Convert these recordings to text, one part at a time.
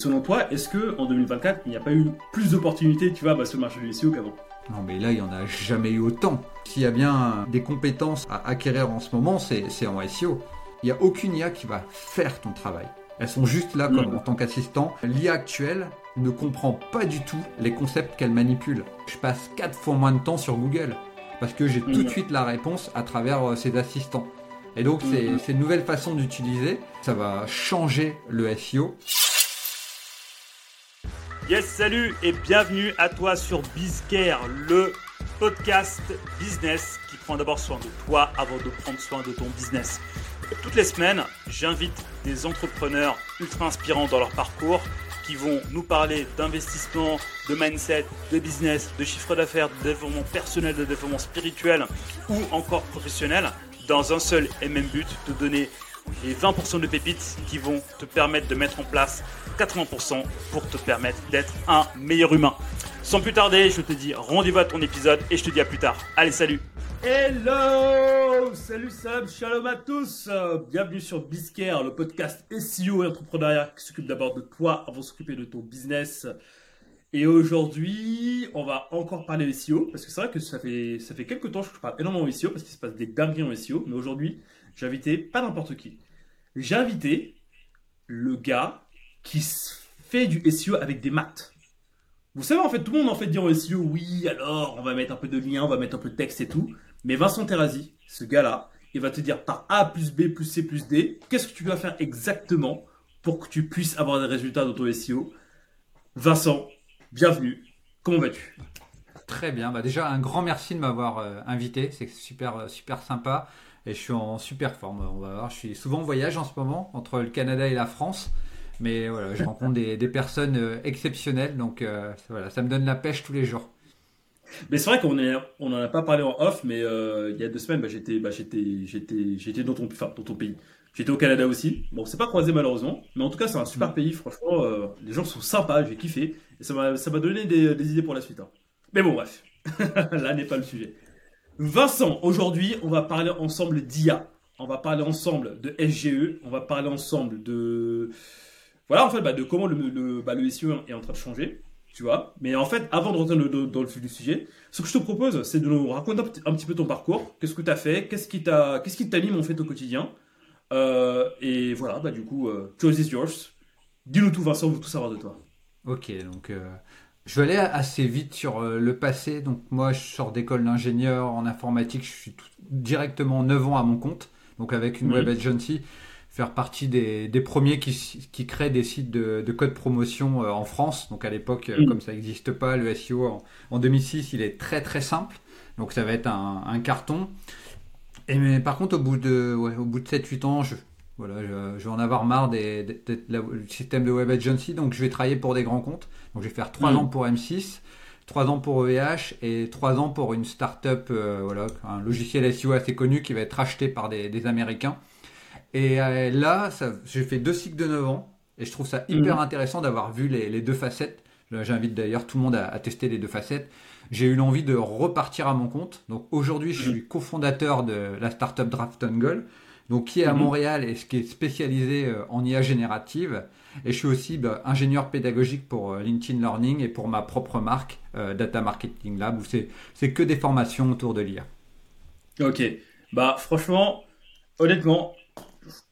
Selon toi, est-ce que en 2024, il n'y a pas eu plus d'opportunités, tu vois, bah, sur le marché du SEO qu'avant? Non, mais là, il n'y en a jamais eu autant. S'il y a bien des compétences à acquérir en ce moment, c'est en SEO. Il n'y a aucune IA qui va faire ton travail. Elles sont juste là comme mm. en tant qu'assistant. L'IA actuelle ne comprend pas du tout les concepts qu'elle manipule. Je passe 4 fois moins de temps sur Google parce que j'ai tout de suite la réponse à travers euh, ces assistants. Et donc, mm. c'est une nouvelle façon d'utiliser. Ça va changer le SEO. Yes, salut et bienvenue à toi sur Bizcare, le podcast business qui prend d'abord soin de toi avant de prendre soin de ton business. Toutes les semaines, j'invite des entrepreneurs ultra inspirants dans leur parcours qui vont nous parler d'investissement, de mindset, de business, de chiffre d'affaires, de développement personnel, de développement spirituel ou encore professionnel dans un seul et même but, de donner les 20% de pépites qui vont te permettre de mettre en place 80% pour te permettre d'être un meilleur humain. Sans plus tarder, je te dis rendez-vous à ton épisode et je te dis à plus tard. Allez, salut Hello Salut Sam, shalom à tous Bienvenue sur Bizcare, le podcast SEO et entrepreneuriat qui s'occupe d'abord de toi avant de s'occuper de ton business. Et aujourd'hui, on va encore parler SEO parce que c'est vrai que ça fait, ça fait quelques temps que je parle énormément de SEO parce qu'il se passe des dingueries en SEO. Mais aujourd'hui, j'ai invité pas n'importe qui. J'ai invité le gars qui fait du SEO avec des maths. Vous savez, en fait, tout le monde en fait dire au SEO, oui, alors on va mettre un peu de lien, on va mettre un peu de texte et tout. Mais Vincent Terrazi, ce gars-là, il va te dire par A plus B plus C plus D, qu'est-ce que tu vas faire exactement pour que tu puisses avoir des résultats dans ton SEO. Vincent, bienvenue. Comment vas-tu? Très bien. Bah déjà, un grand merci de m'avoir euh, invité. C'est super, euh, super sympa. Et je suis en super forme. On va voir. Je suis souvent en voyage en ce moment entre le Canada et la France. Mais voilà, je rencontre des, personnes euh, exceptionnelles. Donc voilà, ça me donne la pêche tous les jours. Mais c'est vrai qu'on on n'en a pas parlé en off, mais il y a deux semaines, bah, j'étais, bah, j'étais, j'étais, j'étais dans ton, dans ton pays. J'étais au Canada aussi. Bon, c'est pas croisé malheureusement, mais en tout cas, c'est un super mm. pays. Franchement, les gens sont sympas, j'ai kiffé. Et ça m'a donné des, idées pour la suite. Hein. Mais bon, bref. Là n'est pas le sujet. Vincent, aujourd'hui, on va parler ensemble d'IA. On va parler ensemble de SGE. On va parler ensemble de. Voilà, en fait, bah, de comment le, le, bah, le SEO est en train de changer. Tu vois Mais en fait, avant de rentrer dans le, fil du sujet, ce que je te propose, c'est de nous raconter un, petit peu ton parcours. Qu'est-ce que tu as fait? Qu'est-ce qui t'anime en fait au quotidien? Euh, Et voilà, bah, du coup, euh, choice is yours. Dis-nous tout, Vincent, on veut tout savoir de toi. Ok, donc euh, je vais aller assez vite sur euh, le passé. Donc moi, je sors d'école d'ingénieur en informatique. Je suis directement 9 ans à mon compte, donc avec une web agency, faire partie des, premiers qui, qui, créent des sites de, code promotion euh, en France. Donc à l'époque, comme ça n'existe pas, le SEO en, 2006, il est très très simple. Donc ça va être un, carton. Et mais par contre, au bout de, au bout de 7-8 ans, je, voilà, je, vais en avoir marre des, du système de web agency, donc je vais travailler pour des grands comptes. Donc je vais faire 3 mm. ans pour M6, 3 ans pour EVH et 3 ans pour une start-up, euh, voilà, un logiciel SEO assez connu qui va être acheté par des, Américains. Et euh, là, j'ai fait deux cycles de 9 ans et je trouve ça hyper mm. intéressant d'avoir vu les, deux facettes. J'invite d'ailleurs tout le monde à, tester les deux facettes. J'ai eu l'envie de repartir à mon compte. Donc aujourd'hui, je mm. suis cofondateur de la startup Draft Goal donc qui est à mhm. Montréal et qui est spécialisé euh, en IA générative. Et je suis aussi bah, ingénieur pédagogique pour euh, LinkedIn Learning et pour ma propre marque euh, Data Marketing Lab où c'est que des formations autour de l'IA. Ok, bah franchement, honnêtement,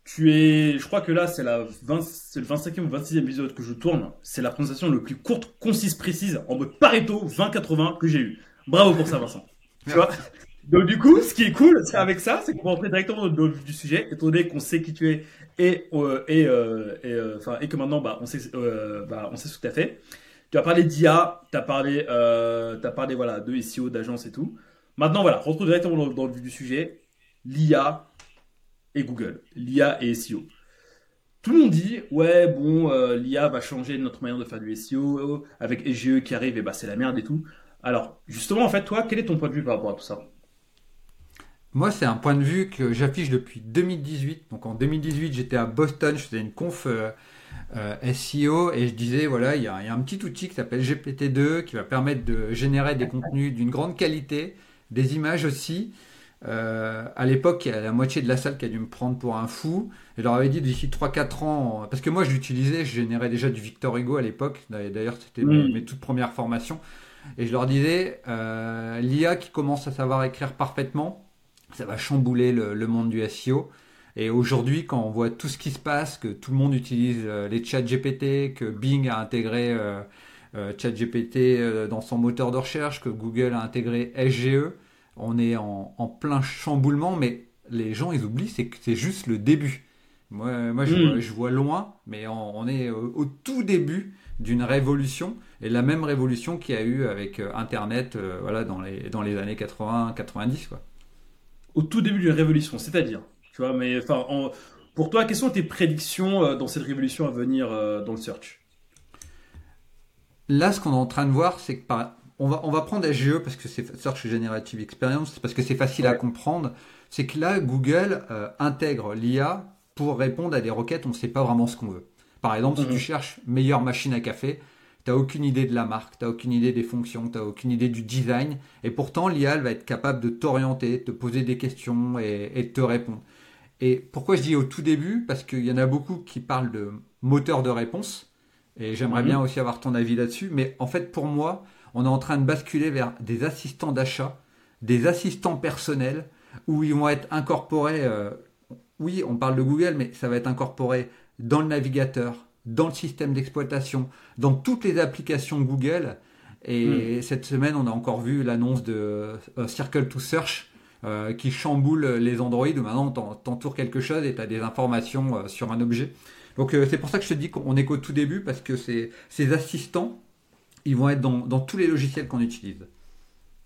tu es, je crois que là c'est la le 25e ou 26e épisode que je tourne. C'est la présentation le plus courte, concise, précise en mode Pareto 20-80 que j'ai eu. Bravo pour ça, Vincent. Tu vois? Donc du coup, ce qui est cool avec ça, c'est qu'on va rentrer directement dans le vif du sujet, étant donné qu'on sait qui tu es et euh, et euh, euh, et que maintenant bah on sait bah on sait ce que tu as fait. Tu as parlé d'IA, tu as parlé as parlé voilà de SEO, d'agence et tout. Maintenant voilà, rentrons directement dans, le vif du sujet, l'IA et Google, l'IA et SEO. Tout le monde dit ouais bon l'IA va changer notre manière de faire du SEO avec SGE qui arrive et bah c'est la merde et tout. Alors justement en fait toi quel est ton point de vue par rapport à tout ça? Moi, c'est un point de vue que j'affiche depuis 2018. Donc en 2018, j'étais à Boston, je faisais une conf euh, euh, SEO et je disais, voilà, il y, a, un petit outil qui s'appelle GPT-2 qui va permettre de générer des contenus d'une grande qualité, des images aussi. Euh, à l'époque, il y a la moitié de la salle qui a dû me prendre pour un fou. Et je leur avais dit d'ici 3-4 ans, parce que moi je l'utilisais, je générais déjà du Victor Hugo à l'époque. D'ailleurs, c'était mes, mm. toutes premières formations. Et je leur disais, euh, l'IA qui commence à savoir écrire parfaitement, ça va chambouler le, monde du SEO. Et aujourd'hui, quand on voit tout ce qui se passe, que tout le monde utilise euh, les chats GPT, que Bing a intégré euh, ChatGPT dans son moteur de recherche, que Google a intégré SGE, on est en, plein chamboulement, mais les gens, ils oublient, c'est que c'est juste le début. Moi, moi je, hmm. vois, loin, mais on, est au, tout début d'une révolution, et la même révolution qu'il y a eu avec euh, Internet euh, voilà, dans, les, dans les années 80-90. Au tout début d'une révolution, c'est-à-dire tu vois, mais enfin, pour toi, quelles sont tes prédictions euh, dans cette révolution à venir dans le search? Là, ce qu'on est en train de voir, c'est que par, on va, on va prendre SGE parce que c'est Search Generative Experience, parce que c'est facile à comprendre. C'est que là, Google euh, intègre l'IA pour répondre à des requêtes, on ne sait pas vraiment ce qu'on veut. Par exemple, si tu mhm. cherches meilleure machine à café, tu n'as aucune idée de la marque, tu n'as aucune idée des fonctions, tu n'as aucune idée du design, et pourtant l'IA va être capable de t'orienter, de te poser des questions et, et, de te répondre. Et pourquoi je dis au tout début? Parce qu'il y en a beaucoup qui parlent de moteur de réponse, et j'aimerais mhm. bien aussi avoir ton avis là-dessus, mais en fait pour moi, on est en train de basculer vers des assistants d'achat, des assistants personnels, où ils vont être incorporés, euh, oui, on parle de Google, mais ça va être incorporé dans le navigateur, dans le système d'exploitation, dans toutes les applications Google. Et hmm. cette semaine, on a encore vu l'annonce de euh, Circle to Search euh, qui chamboule les Android où maintenant t'entoures quelque chose et tu as des informations sur un objet. Donc c'est pour ça que je te dis qu'on est qu'au tout début parce que ces assistants ils vont être dans, tous les logiciels qu'on utilise.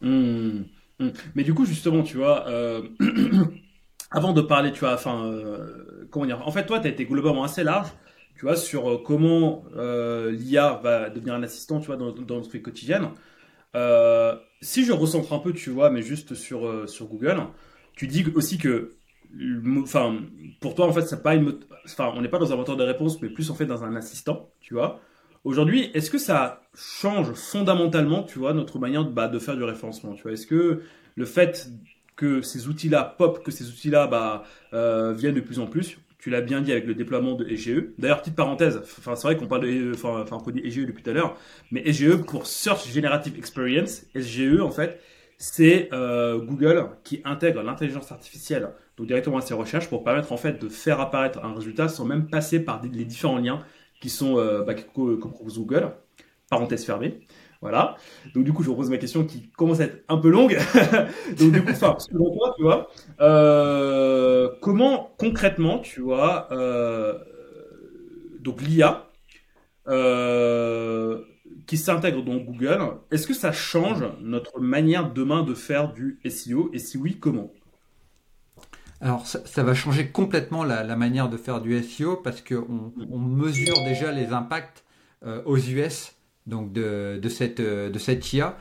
Hmm, hmm. Mais du coup, justement, tu vois, euh, avant de parler, tu vois, enfin, euh, comment dire, en fait, toi, tu as été globalement assez large, tu vois, sur euh, comment l'IA va devenir un assistant, tu vois, dans, notre vie quotidienne. si je recentre un peu, tu vois, mais juste sur, sur Google, tu dis aussi que enfin pour toi en fait pas une enfin on n'est pas dans un moteur de réponse mais plus en fait dans un assistant tu vois Aujourd'hui, est-ce que ça change fondamentalement, tu vois, notre manière bah, de faire du référencement Tu vois, est-ce que le fait que ces outils-là pop, que ces outils-là bah, euh, viennent de plus en plus, tu l'as bien dit avec le déploiement de SGE. D'ailleurs, petite parenthèse, enfin, c'est vrai qu'on parle de, enfin, on dit SGE depuis tout à l'heure, mais SGE pour Search Generative Experience, SGE en fait, c'est euh, Google qui intègre l'intelligence artificielle donc directement à ses recherches pour permettre en fait de faire apparaître un résultat sans même passer par les différents liens qui sont euh, bah, propose Google. Parenthèse fermée. Voilà. Donc du coup, je vous pose ma question qui commence à être un peu longue. Donc du coup, enfin, selon tu vois, euh, comment concrètement, tu vois, euh, donc l'IA euh, qui s'intègre dans Google, est-ce que ça change notre manière demain de faire du SEO Et si oui, comment? Alors ça, va changer complètement la, manière de faire du SEO parce qu'on on mesure déjà les impacts aux US donc de, cette, de cette IA.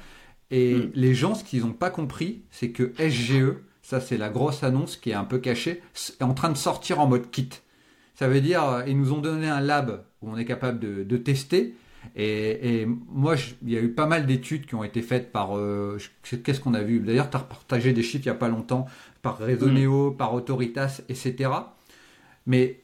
Et mm. les gens, ce qu'ils n'ont pas compris, c'est que SGE, ça c'est la grosse annonce qui est un peu cachée, est en train de sortir en mode kit. Ça veut dire, euh, ils nous ont donné un lab où on est capable de, tester. Et, moi, il y a eu pas mal d'études qui ont été faites par. Euh, qu'est-ce qu'on a vu? D'ailleurs, tu as partagé des chiffres il n'y a pas longtemps par Resoneo, mm. par Autoritas, etc. Mais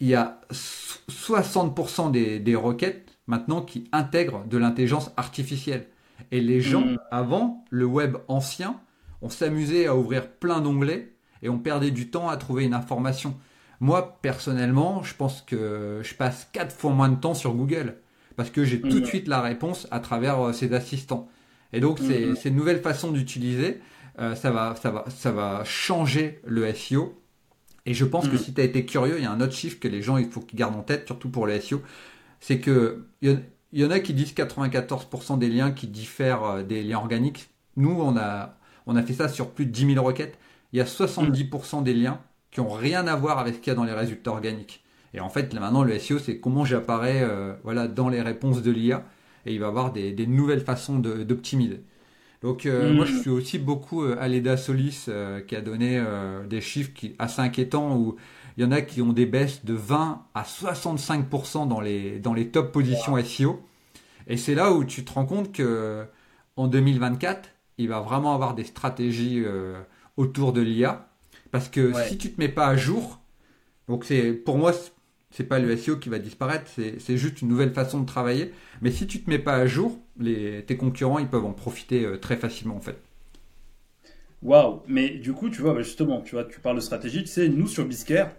il y a 60% des, requêtes maintenant qui intègrent de l'intelligence artificielle. Et les gens, mm. avant, le web ancien, on s'amusait à ouvrir plein d'onglets et on perdait du temps à trouver une information. Moi, personnellement, je pense que je passe 4 fois moins de temps sur Google parce que j'ai tout de mm. suite la réponse à travers euh, ces assistants. Et donc, c'est une nouvelle façon d'utiliser. Euh, ça, va, ça, va, ça va changer le SEO. Et je pense que mm. si tu as été curieux, il y a un autre chiffre que les gens, il faut qu'ils gardent en tête, surtout pour le SEO. C'est que il y, en a qui disent 94% des liens qui diffèrent euh, des liens organiques. Nous, on a, on a fait ça sur plus de 10 000 requêtes. Il y a 70% des liens qui ont rien à voir avec ce qu'il y a dans les résultats organiques. Et en fait, là maintenant, le SEO, c'est comment j'apparais euh, voilà, dans les réponses de l'IA. Et il va y avoir des, des nouvelles façons d'optimiser. Donc euh, moi je suis aussi beaucoup euh, Aleda Solis qui a donné des chiffres qui, assez inquiétants où il y en a qui ont des baisses de 20 à 65% dans les, dans les top positions SEO. Et c'est là où tu te rends compte que en 2024, il va vraiment avoir des stratégies autour de l'IA. Parce que si tu te mets pas à jour, donc c'est pour moi c'est pas le SEO qui va disparaître, c'est juste une nouvelle façon de travailler. Mais si tu te mets pas à jour, les, tes concurrents ils peuvent en profiter euh, très facilement en fait. Waouh, mais du coup tu vois bah, justement, tu vois, tu parles de stratégie, tu sais, nous sur Biscare,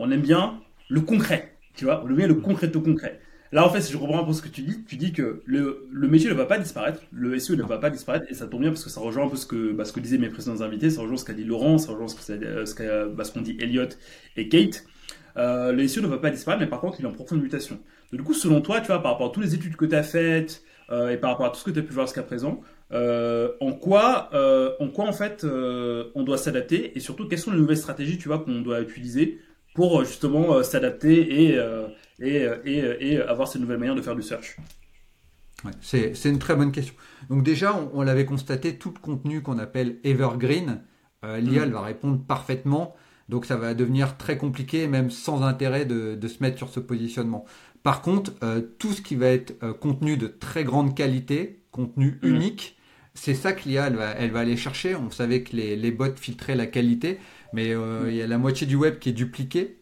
on aime bien le concret, tu vois, on aime bien le concret au concret. Là, en fait, si je reprends un peu ce que tu dis, tu dis que le, métier ne va pas disparaître, le SEO ne va pas disparaître, et ça tombe bien parce que ça rejoint un peu ce que, bah, ce que disaient mes précédents invités, ça rejoint ce qu'a dit Laurent, ça rejoint ce qu'a bah, qu'ont dit Elliot et Kate. Euh, le SEO ne va pas disparaître, mais par contre, il est en profonde mutation. du coup, selon toi, tu vois, par rapport à toutes les études que tu as faites euh, et par rapport à tout ce que tu as pu voir jusqu'à présent, euh, en quoi, euh, en quoi en fait, euh, on doit s'adapter et surtout, quelles sont les nouvelles stratégies, tu vois, qu'on doit utiliser pour justement s'adapter et, et, et, et, avoir ces nouvelles manières de faire du search. Ouais, c'est une très bonne question. Donc déjà, on, l'avait constaté, tout le contenu qu'on appelle evergreen, l'IA mm. va répondre parfaitement. Donc ça va devenir très compliqué, même sans intérêt de, se mettre sur ce positionnement. Par contre, euh, tout ce qui va être euh, contenu de très grande qualité, contenu mhm. unique, c'est ça que l'IA elle va, aller chercher. On savait que les, bots filtraient la qualité, mais euh, mhm. il y a la moitié du web qui est dupliqué.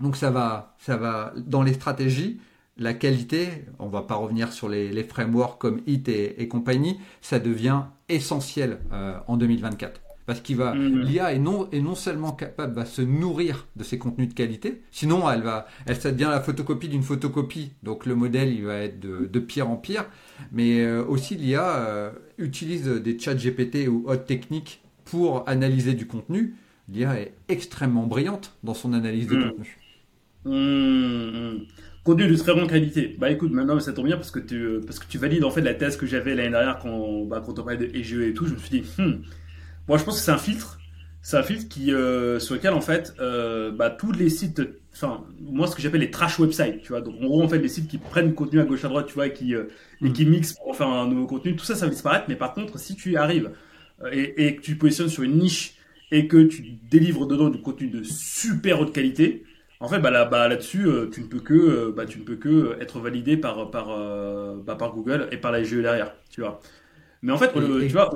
Donc ça va, ça va dans les stratégies, la qualité, on va pas revenir sur les, frameworks comme HIT et, compagnie, ça devient essentiel en 2024 parce qu'il va mm. l'IA est non est non seulement capable de se nourrir de ces contenus de qualité, sinon elle va elle ça devient la photocopie d'une photocopie, donc le modèle il va être de, pire en pire, mais euh, aussi l'IA euh, utilise des chats GPT ou autres techniques pour analyser du contenu. L'IA est extrêmement brillante dans son analyse de mm. contenu. Contenu de très grande qualité. Bah écoute, maintenant ça tombe bien parce que tu, euh, parce que tu valides en fait la thèse que j'avais l'année dernière quand, bah, quand on parlait de EGE et tout. Je me suis dit, hmm, moi, je pense que c'est un filtre. C'est un filtre qui, euh, sur lequel, en fait, euh, bah, tous les sites, enfin, moi, ce que j'appelle les trash websites, tu vois. Donc, en gros, en fait, les sites qui prennent contenu à gauche à droite, tu vois, et qui, euh, et qui mixent pour faire un nouveau contenu, tout ça, ça va disparaître. Mais par contre, si tu y arrives et, et que tu te positionnes sur une niche et que tu délivres dedans du contenu de super haute qualité, en fait, bah là, bah là-dessus, tu ne peux que, bah, tu ne peux que être validé par, par, bah, par Google et par la GE derrière, tu vois. Mais en fait, tu vois,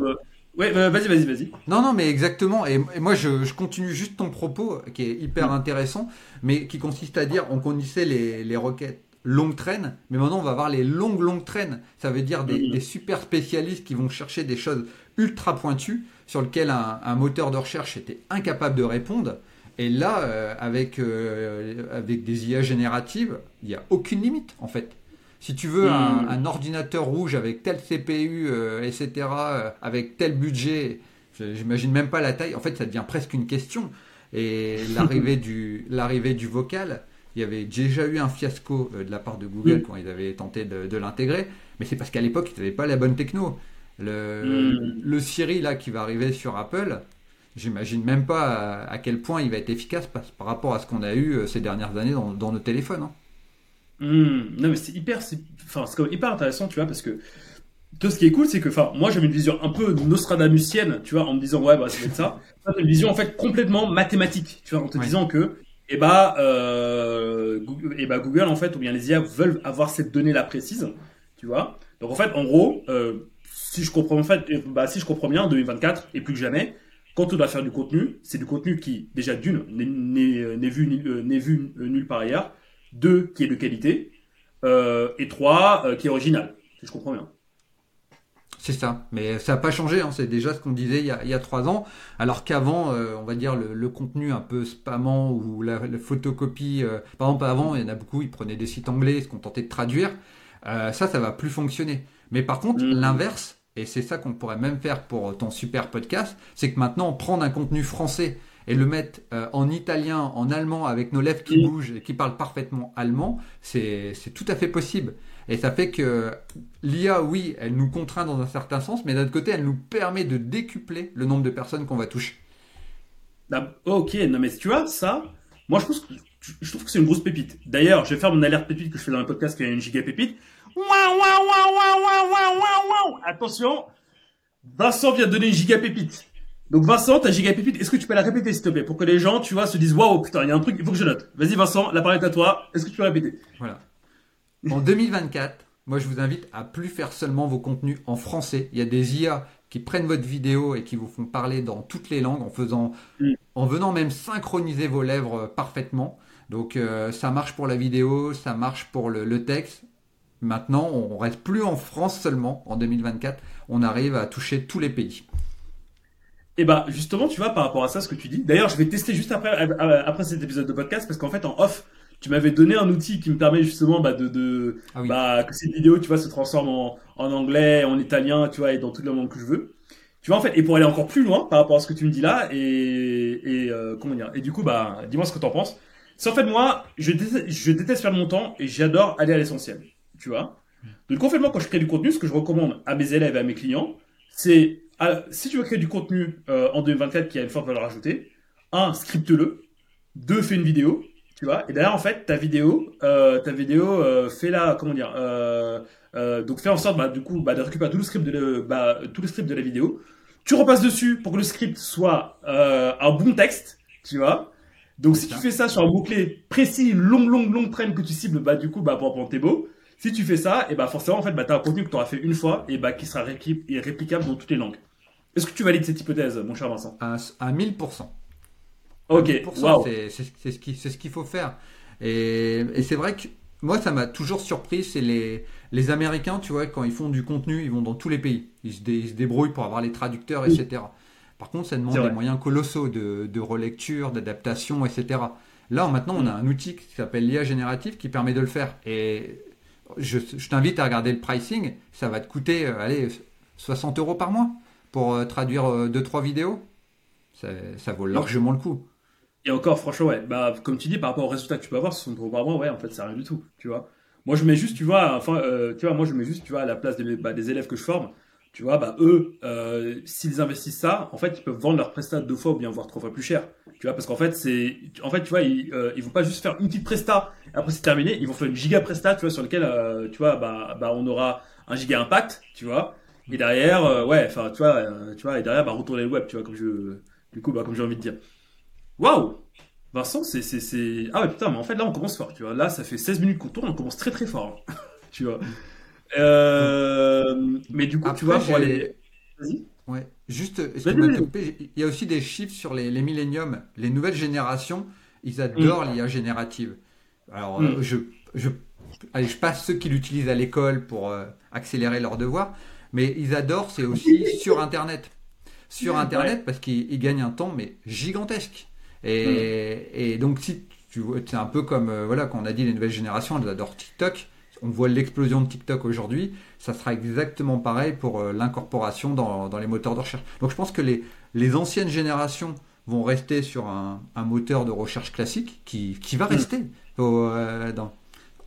Ouais, vas-y, vas-y, vas-y. Non, non, mais exactement. Et, moi, je, continue juste ton propos, qui est hyper mm. intéressant, mais qui consiste à dire, on connaissait les, les requêtes longues traînes, mais maintenant, on va voir les longues, longues traînes. Ça veut dire des, mm. super spécialistes qui vont chercher des choses ultra pointues sur lesquelles un, moteur de recherche était incapable de répondre. Et là, euh, avec, euh, avec des IA génératives, il n'y a aucune limite, en fait. Si tu veux un, hmm. ordinateur rouge avec tel CPU, euh, etc., euh, avec tel budget, j'imagine même pas la taille. En fait, ça devient presque une question. Et l'arrivée du, l'arrivée du vocal, il y avait déjà eu un fiasco de la part de Google quand ils avaient tenté de, l'intégrer, mais c'est parce qu'à l'époque, ils n'avaient pas la bonne techno. Le, hmm. le, Siri là qui va arriver sur Apple, j'imagine même pas à, quel point il va être efficace par, rapport à ce qu'on a eu ces dernières années dans, nos téléphones. Hein. Hmm. non, mais c'est hyper, enfin, c'est hyper intéressant, tu vois, parce que tout ce qui est cool, c'est que, enfin, moi, j'avais une vision un peu nostradamusienne, tu vois, en me disant, ouais, bah, c'est ça. C'est une vision, en fait, complètement mathématique, tu vois, en te disant que, et eh bah, euh, Google, eh bah, Google, en fait, ou bien les IA veulent avoir cette donnée-là précise, tu vois. Donc, en fait, en gros, euh, si je comprends, en fait, bah, si je comprends bien, en 2024, et plus que jamais, quand on doit faire du contenu, c'est du contenu qui, déjà, d'une, n'est vu, euh, n'est vu nulle part ailleurs, deux, qui est de qualité, euh, et trois, euh, qui est original, si je comprends bien. C'est ça, mais ça n'a pas changé, hein. c'est déjà ce qu'on disait il y, a, il y, a, trois ans, alors qu'avant, euh, on va dire, le, contenu un peu spammant ou la, photocopie, par exemple avant, il y en a beaucoup, ils prenaient des sites anglais, ils se contentaient de traduire, ça, ça va plus fonctionner. Mais par contre, mmh. l'inverse, et c'est ça qu'on pourrait même faire pour ton super podcast, c'est que maintenant, prendre un contenu français et le mettre euh, en italien, en allemand, avec nos lèvres qui bougent et qui parlent parfaitement allemand, c'est tout à fait possible. Et ça fait que l'IA, oui, elle nous contraint dans un certain sens, mais d'un autre côté, elle nous permet de décupler le nombre de personnes qu'on va toucher. Bah, ok, non mais tu vois, ça, moi je, pense que, je trouve que c'est une grosse pépite. D'ailleurs, je vais faire mon alerte pépite que je fais dans le podcast qui a une giga pépite. Attention, Vincent vient de donner une giga pépite. Donc Vincent, ta giga pépite, est-ce que tu peux la répéter s'il te plaît pour que les gens, tu vois, se disent waouh putain, il y a un truc, il faut que je note. Vas-y Vincent, la parole est à toi. Est-ce que tu peux répéter? Voilà. En 2024, moi je vous invite à plus faire seulement vos contenus en français. Il y a des IA qui prennent votre vidéo et qui vous font parler dans toutes les langues en faisant, mm. en venant même synchroniser vos lèvres parfaitement. Donc ça marche pour la vidéo, ça marche pour le, texte. Maintenant, on reste plus en France seulement en 2024. On arrive à toucher tous les pays. Et bah justement, tu vois, par rapport à ça, ce que tu dis. D'ailleurs, je vais tester juste après après cet épisode de podcast parce qu'en fait, en off, tu m'avais donné un outil qui me permet justement bah, de, de ah bah, que cette vidéo, tu vois, se transforme en, en anglais, en italien, tu vois, et dans toutes les langues que je veux. Tu vois, en fait, et pour aller encore plus loin par rapport à ce que tu me dis là, et, et euh, comment dire, et du coup, bah, dis-moi ce que t'en penses. C'est en fait, moi, je déteste, je déteste faire mon temps et j'adore aller à l'essentiel, tu vois. Donc, en fait, moi, quand je crée du contenu, ce que je recommande à mes élèves et à mes clients, c'est ah, si tu veux créer du contenu euh, en 2024 qui a une forte valeur ajoutée, un, scripte-le. Deux, fais une vidéo. Tu vois. Et d'ailleurs, en fait, ta vidéo, euh, ta vidéo, euh, fais la, comment dire, donc fais en sorte, bah, du coup, bah, de récupérer tout le script de, bah, tout le script de la vidéo. Tu repasses dessus pour que le script soit un bon texte, tu vois. Donc si tu fais ça sur un mot-clé précis, long, long, long traîne que tu cibles, bah du coup, bah pour prendre tes beau. Si tu fais ça, et bah forcément, en fait, bah, tu as un contenu que tu auras fait une fois et bah qui sera réplicable dans toutes les langues. Est-ce que tu valides cette hypothèse, mon cher Vincent? À, 1000%. Ok, c'est ce qu'il ce faut faire. Et, c'est vrai que moi, ça m'a toujours surpris, c'est les, les Américains, tu vois, quand ils font du contenu, ils vont dans tous les pays. Ils se, débrouillent pour avoir les traducteurs, etc. Par contre, ça demande des moyens colossaux de, de relecture, d'adaptation, etc. Là, maintenant, on a un outil qui s'appelle l'IA générative qui permet de le faire. Et je, je t'invite à regarder le pricing. Ça va te coûter, euh, allez, 60 euros par mois pour euh, traduire 2-3 euh, vidéos, ça, vaut largement le coup. Et encore, franchement, ouais, bah, comme tu dis, par rapport aux résultats que tu peux avoir, 60 euros par mois, ouais, en fait, c'est rien du tout, tu vois. Moi, je mets juste, tu vois, enfin, euh, tu vois, moi, je mets juste, tu vois, à la place des, bah, des élèves que je forme, tu vois, bah, eux, s'ils investissent ça, en fait, ils peuvent vendre leur prestat deux fois ou bien voire trois fois plus cher. Tu vois, parce qu'en fait, c'est, en fait, tu vois, ils, ils vont pas juste faire une petite presta, après c'est terminé, ils vont faire une giga presta, tu vois, sur lequel, tu vois, bah, bah, on aura un giga impact, tu vois, et derrière, euh, ouais, enfin, tu vois, euh, tu vois, et derrière, bah, retourner le web, tu vois, comme je, du coup, bah, comme j'ai envie de dire. Waouh! Vincent, c'est, c'est, c'est, ah ouais, putain, mais en fait, là, on commence fort, tu vois. Là, ça fait 16 minutes qu'on tourne, on commence très très fort, hein. tu vois. Euh, mais du coup, tu vois, pour aller. Vas-y. Ouais, juste, il y a aussi des chiffres sur les, les milléniums, les nouvelles générations, ils adorent mm. l'IA générative. Alors, mm. je, je, allez, je passe ceux qui l'utilisent à l'école pour accélérer leurs devoirs, mais ils adorent, c'est aussi sur Internet. Sur Internet, parce qu'ils gagnent un temps, mais gigantesque. Et, donc, si tu vois, c'est un peu comme, euh, voilà, quand on a dit les nouvelles générations, elles adorent TikTok. On voit l'explosion de TikTok aujourd'hui. Ça sera exactement pareil pour euh, l'incorporation dans, les moteurs de recherche. Donc, je pense que les, les anciennes générations vont rester sur un, moteur de recherche classique qui, qui va rester. Euh, dans,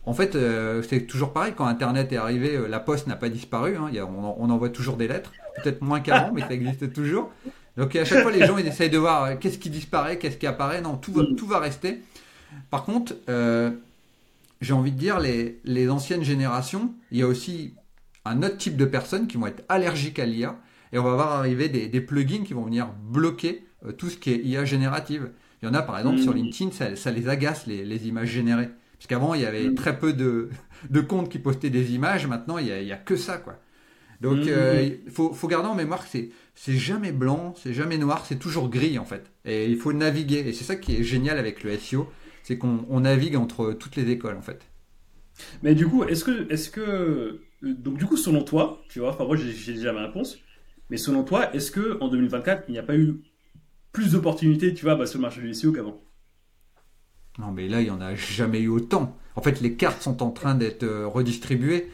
en fait, euh, c'est toujours pareil. Quand Internet est arrivé, la poste n'a pas disparu. Hein. on, envoie toujours des lettres, peut-être moins qu'avant, mais ça existe toujours. Donc à chaque fois, les gens ils essayent de voir qu'est-ce qui disparaît, qu'est-ce qui apparaît. Non, tout va, tout va rester. Par contre, j'ai envie de dire, les, les, anciennes générations, il y a aussi un autre type de personnes qui vont être allergiques à l'IA. Et on va voir arriver des, plugins qui vont venir bloquer tout ce qui est IA générative. Il y en a par exemple sur mmh. LinkedIn, ça, les agace les images générées. Parce qu'avant, il y avait mm. très peu de, de, comptes qui postaient des images. Maintenant, il n'y a, a, que ça, quoi. Donc, mm, euh, mm, il faut, faut, garder en mémoire que c'est jamais blanc, c'est jamais noir, c'est toujours gris, en fait. Et il faut naviguer. Et c'est ça qui est génial avec le SEO, c'est qu'on navigue entre toutes les écoles, en fait. Mais du coup, est-ce que, est-ce que, euh, donc du coup, selon toi, tu vois, enfin moi j'ai déjà ma réponse, mais selon toi, est-ce que en 2024, il n'y a pas eu plus d'opportunités, tu vois, bah, sur le marché du SEO qu'avant? Non, mais là, il n'y en a jamais eu autant. En fait, les cartes sont en train d'être euh, redistribuées.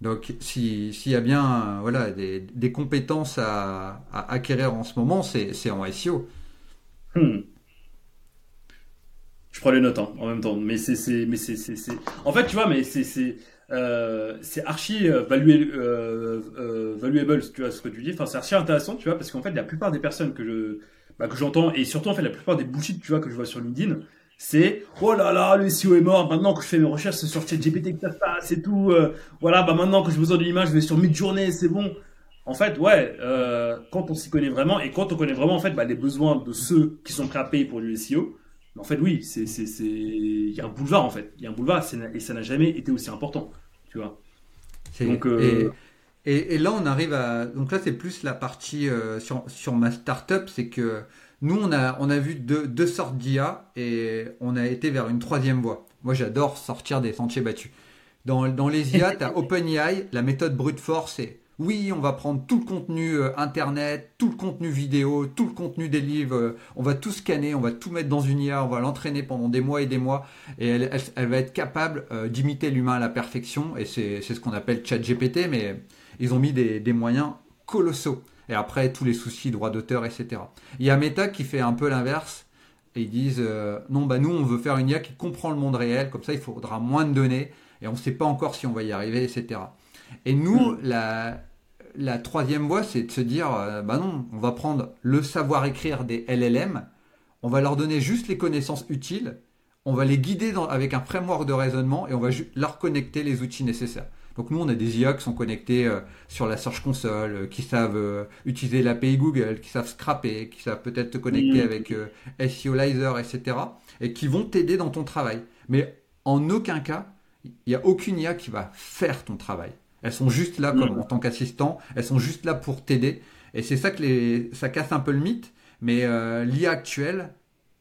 Donc, s'il y a bien voilà, des, compétences à, acquérir en ce moment, c'est en SEO. Hmm. Je prends les notes hein, en même temps. Mais c'est. mais c'est En fait, tu vois, mais c'est. Euh, c'est archi euh, euh, valuable, tu vois ce que tu dis. Enfin, c'est archi intéressant, tu vois, parce qu'en fait, la plupart des personnes que je bah, que j'entends et surtout en fait la plupart des bullshit, tu vois, que je vois sur LinkedIn, c'est oh là là le SEO est mort maintenant que je fais mes recherches c'est sur ChatGPT que ça passe et tout euh, voilà bah maintenant que j'ai besoin de l'image je vais sur Midjourney c'est bon en fait ouais euh, quand on s'y connaît vraiment et quand on connaît vraiment en fait bah, les besoins de ceux qui sont prêts à payer pour du SEO en fait oui c'est c'est c'est il y a un boulevard en fait il y a un boulevard et ça n'a jamais été aussi important tu vois donc euh, Et, là, on arrive à. Donc là, c'est plus la partie euh, sur, sur ma startup, c'est que nous, on a, on a vu deux, deux sortes d'IA et on a été vers une troisième voie. Moi, j'adore sortir des sentiers battus. Dans, dans les IA, tu as OpenAI, la méthode brute force, c'est oui, on va prendre tout le contenu euh, internet, tout le contenu vidéo, tout le contenu des livres, euh, on va tout scanner, on va tout mettre dans une IA, on va l'entraîner pendant des mois et des mois, et elle, va être capable euh, d'imiter l'humain à la perfection, et c'est ce qu'on appelle ChatGPT, mais ils ont mis des, des, moyens colossaux. Et après, tous les soucis, droits d'auteur, etc. Il y a Meta qui fait un peu l'inverse, et ils disent, non, bah nous, on veut faire une IA qui comprend le monde réel, comme ça, il faudra moins de données, et on ne sait pas encore si on va y arriver, etc. Et nous, hmm. la, troisième voie, c'est de se dire, euh, bah non, on va prendre le savoir-écrire des LLM, on va leur donner juste les connaissances utiles, on va les guider avec un framework de raisonnement et on va leur connecter les outils nécessaires. Donc nous, on a des IA qui sont connectés euh, sur la Search Console, euh, qui savent utiliser l'API Google, qui savent scraper, qui savent peut-être te connecter hmm. avec SEOlizer, etc. Et qui vont t'aider dans ton travail. Mais en aucun cas, il n'y a aucune IA qui va faire ton travail. Elles sont juste là comme mm. en tant qu'assistant. Elles sont juste là pour t'aider. Et c'est ça que les, ça casse un peu le mythe. Mais euh, l'IA actuelle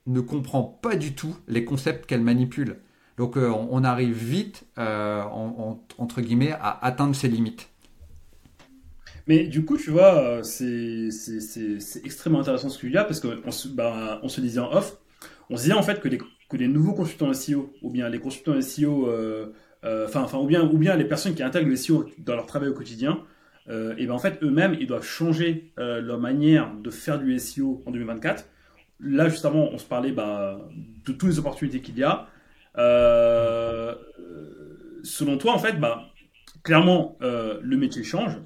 ne comprend pas du tout les concepts qu'elle manipule. Donc euh, on, arrive vite, euh, entre guillemets, à atteindre ses limites. Mais du coup, tu vois, c'est extrêmement intéressant ce qu'il y a parce qu'on se, bah, on se disait en off, on se disait en fait que les, que les nouveaux consultants SEO ou bien les consultants SEO euh, enfin, ou bien, les personnes qui intègrent le SEO dans leur travail au quotidien, euh, et ben en fait eux-mêmes ils doivent changer euh, leur manière de faire du SEO en 2024. Là justement on se parlait bah, de toutes les opportunités qu'il y a. selon toi en fait bah, clairement le métier change.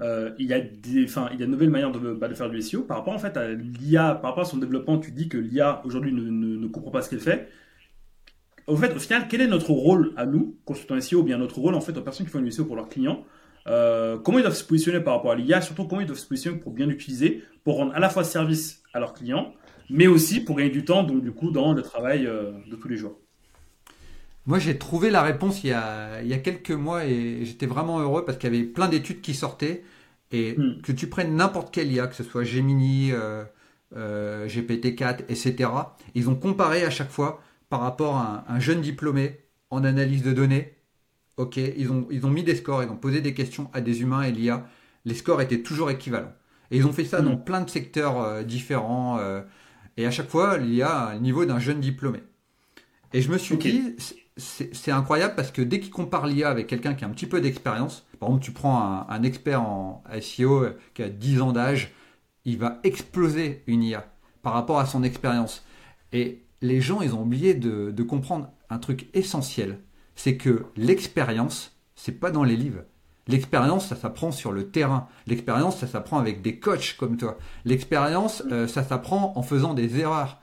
il, y a des, enfin, il y a de nouvelles manières de, bah, faire du SEO. Par rapport en fait à l'IA, par rapport à son développement, tu dis que l'IA aujourd'hui ne, comprend pas ce qu'elle fait au fait, au final, quel est notre rôle à nous, consultants SEO, ou bien notre rôle en fait aux personnes qui font du SEO pour leurs clients euh, Comment ils doivent se positionner par rapport à l'IA Surtout, comment ils doivent se positionner pour bien l'utiliser, pour rendre à la fois service à leurs clients, mais aussi pour gagner du temps, donc du coup, dans le travail euh, de tous les jours moi, j'ai trouvé la réponse il y, a, il y a quelques mois et j'étais vraiment heureux parce qu'il y avait plein d'études qui sortaient et hmm. que tu prennes n'importe quel IA, que ce soit Gemini, euh, GPT-4, etc. Ils ont comparé à chaque fois par rapport à un, jeune diplômé en analyse de données. Ok, ils ont, ils ont mis des scores, ils ont posé des questions à des humains et l'IA. Les scores étaient toujours équivalents. Et ils ont fait ça dans mm. plein de secteurs euh, différents. Euh, et à chaque fois, l'IA a le niveau d'un jeune diplômé. Et je me suis dit, c'est incroyable parce que dès qu'il compare l'IA avec quelqu'un qui a un petit peu d'expérience, par exemple, tu prends un, un, expert en SEO euh, qui a 10 ans d'âge, il va exploser une IA par rapport à son expérience. Et les gens, ils ont oublié de, comprendre un truc essentiel. C'est que l'expérience, c'est pas dans les livres. L'expérience, ça s'apprend sur le terrain. L'expérience, ça s'apprend avec des coachs comme toi. L'expérience, euh, ça s'apprend en faisant des erreurs.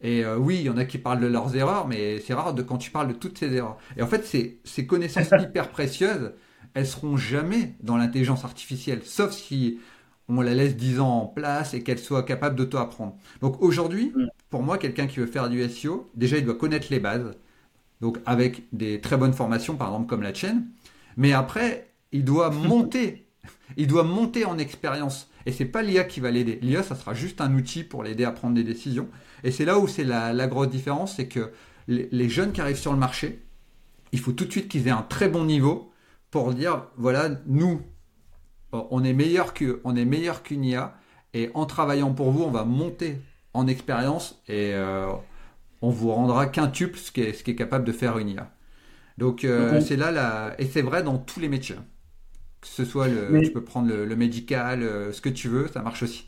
Et euh, oui, il y en a qui parlent de leurs erreurs, mais c'est rare de quand tu parles de toutes ces erreurs. Et en fait, ces, ces connaissances hyper précieuses, elles seront jamais dans l'intelligence artificielle, sauf si on la laisse 10 ans en place et qu'elle soit capable d'auto-apprendre. Donc aujourd'hui, mm. pour moi, quelqu'un qui veut faire du SEO, déjà il doit connaître les bases, donc avec des très bonnes formations, par exemple comme la chaîne, mais après, il doit monter, il doit monter en expérience. Et c'est pas l'IA qui va l'aider. L'IA, ça sera juste un outil pour l'aider à prendre des décisions. Et c'est là où c'est la, grosse différence, c'est que les, jeunes qui arrivent sur le marché, il faut tout de suite qu'ils aient un très bon niveau pour dire, voilà, nous, on est meilleur que, on est meilleur qu'une IA et en travaillant pour vous, on va monter en expérience et euh, on vous rendra quintuple ce qui est, ce qui est capable de faire une IA. Donc euh, c'est là la et c'est vrai dans tous les métiers. Que ce soit le, tu peux prendre le, médical, euh, ce que tu veux, ça marche aussi.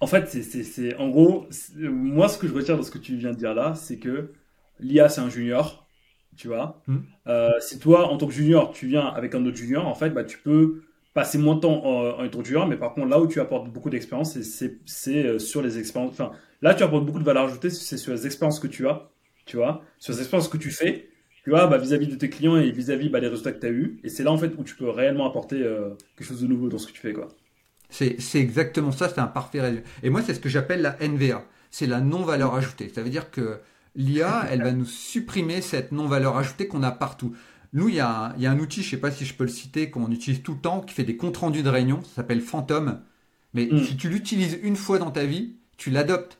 En fait, c'est en gros, moi ce que je retiens dans ce que tu viens de dire là, c'est que l'IA c'est un junior, tu vois. Hmm. si toi en tant que junior, tu viens avec un autre junior, en fait, bah tu peux passer moins de temps en, en mais par contre, là où tu apportes beaucoup d'expérience, c'est euh, sur les expériences. Enfin, là, tu apportes beaucoup de valeur ajoutée, c'est sur les expériences que tu as, tu vois, sur les expériences que tu fais, tu vois, bah, vis-à-vis de tes clients et vis-à-vis bah, des résultats que tu as eu. Et c'est là, en fait, où tu peux réellement apporter euh, quelque chose de nouveau dans ce que tu fais, quoi. C'est exactement ça, c'est un parfait résumé. Et moi, c'est ce que j'appelle la NVA. C'est la non-valeur ajoutée. Ça veut dire que l'IA, elle va nous supprimer cette non-valeur ajoutée qu'on a partout. Nous, il y, a, un outil, je ne sais pas si je peux le citer, qu'on utilise tout le temps, qui fait des comptes rendus de réunion. Ça s'appelle Phantom. Mais hmm. si tu l'utilises une fois dans ta vie, tu l'adoptes.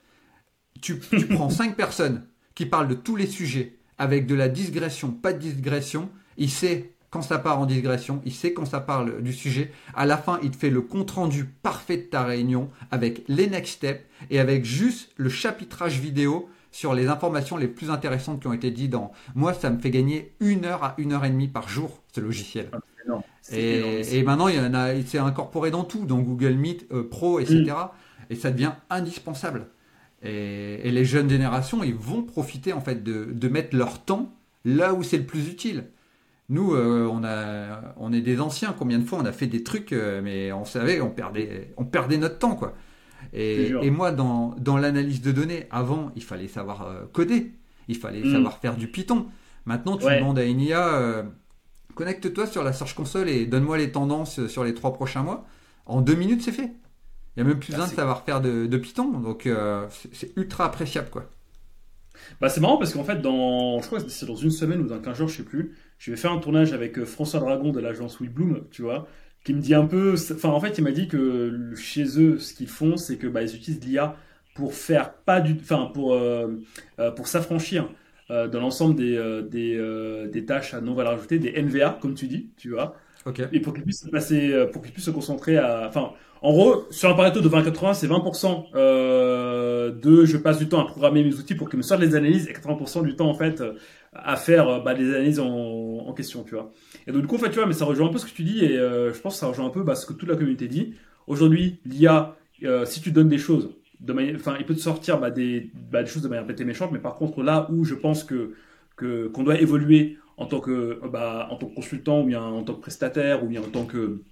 Tu, prends cinq personnes qui parlent de tous les sujets avec de la digression, pas de digression. Il sait quand ça part en digression, il sait quand ça parle du sujet. À la fin, il te fait le compte rendu parfait de ta réunion avec les next steps et avec juste le chapitrage vidéo sur les informations les plus intéressantes qui ont été dites dans. Moi, ça me fait gagner une heure à une heure et demie par jour, ce logiciel. Ah, et, maintenant, il y en a, s'est incorporé dans tout, dans Google Meet euh, Pro, etc. Mm. Et ça devient indispensable. Et, les jeunes générations, ils vont profiter en fait de, mettre leur temps là où c'est le plus utile. Nous, euh, on, a, on est des anciens. Combien de fois on a fait des trucs, euh, mais on savait, on perdait, on perdait notre temps, quoi. Et, moi, dans, l'analyse de données, avant, il fallait savoir euh, coder, il fallait mm. savoir faire du Python. Maintenant, tu demandes à une IA, euh, connecte-toi sur la Search Console et donne-moi les tendances sur les trois prochains mois. En deux minutes, c'est fait. Il n'y a même plus besoin de savoir faire de, Python. Donc, euh, c'est ultra appréciable, quoi. Bah, c'est marrant parce qu'en fait, dans, je crois que c'est dans une semaine ou dans 15 jours, je sais plus, je vais faire un tournage avec François Dragon de l'agence Bloom, tu vois qui me dit un peu, enfin en fait il m'a dit que chez eux ce qu'ils font c'est que bah, ils utilisent l'IA pour faire pas du, enfin pour euh, euh, pour s'affranchir euh, de l'ensemble des des, des, tâches à non valeur ajoutée, des NVA comme tu dis, tu vois. Et pour qu'ils puissent passer, pour qu'ils puissent se concentrer à, enfin en gros sur un Pareto de 20-80 c'est 20% de je passe du temps à programmer mes outils pour qu'ils me sortent les analyses et 80% du temps en fait à faire bah, les analyses en, question, tu vois. Et donc, du coup, en fait, tu vois, mais ça rejoint un peu ce que tu dis, et euh, je pense que ça rejoint un peu bah, ce que toute la communauté dit. Aujourd'hui, l'IA, euh, si tu donnes des choses, enfin, il peut te sortir bah, des, des choses de manière bête et méchante, mais par contre, là où je pense que qu'on doit évoluer en tant que en tant que consultant ou bien en tant que prestataire ou bien en tant que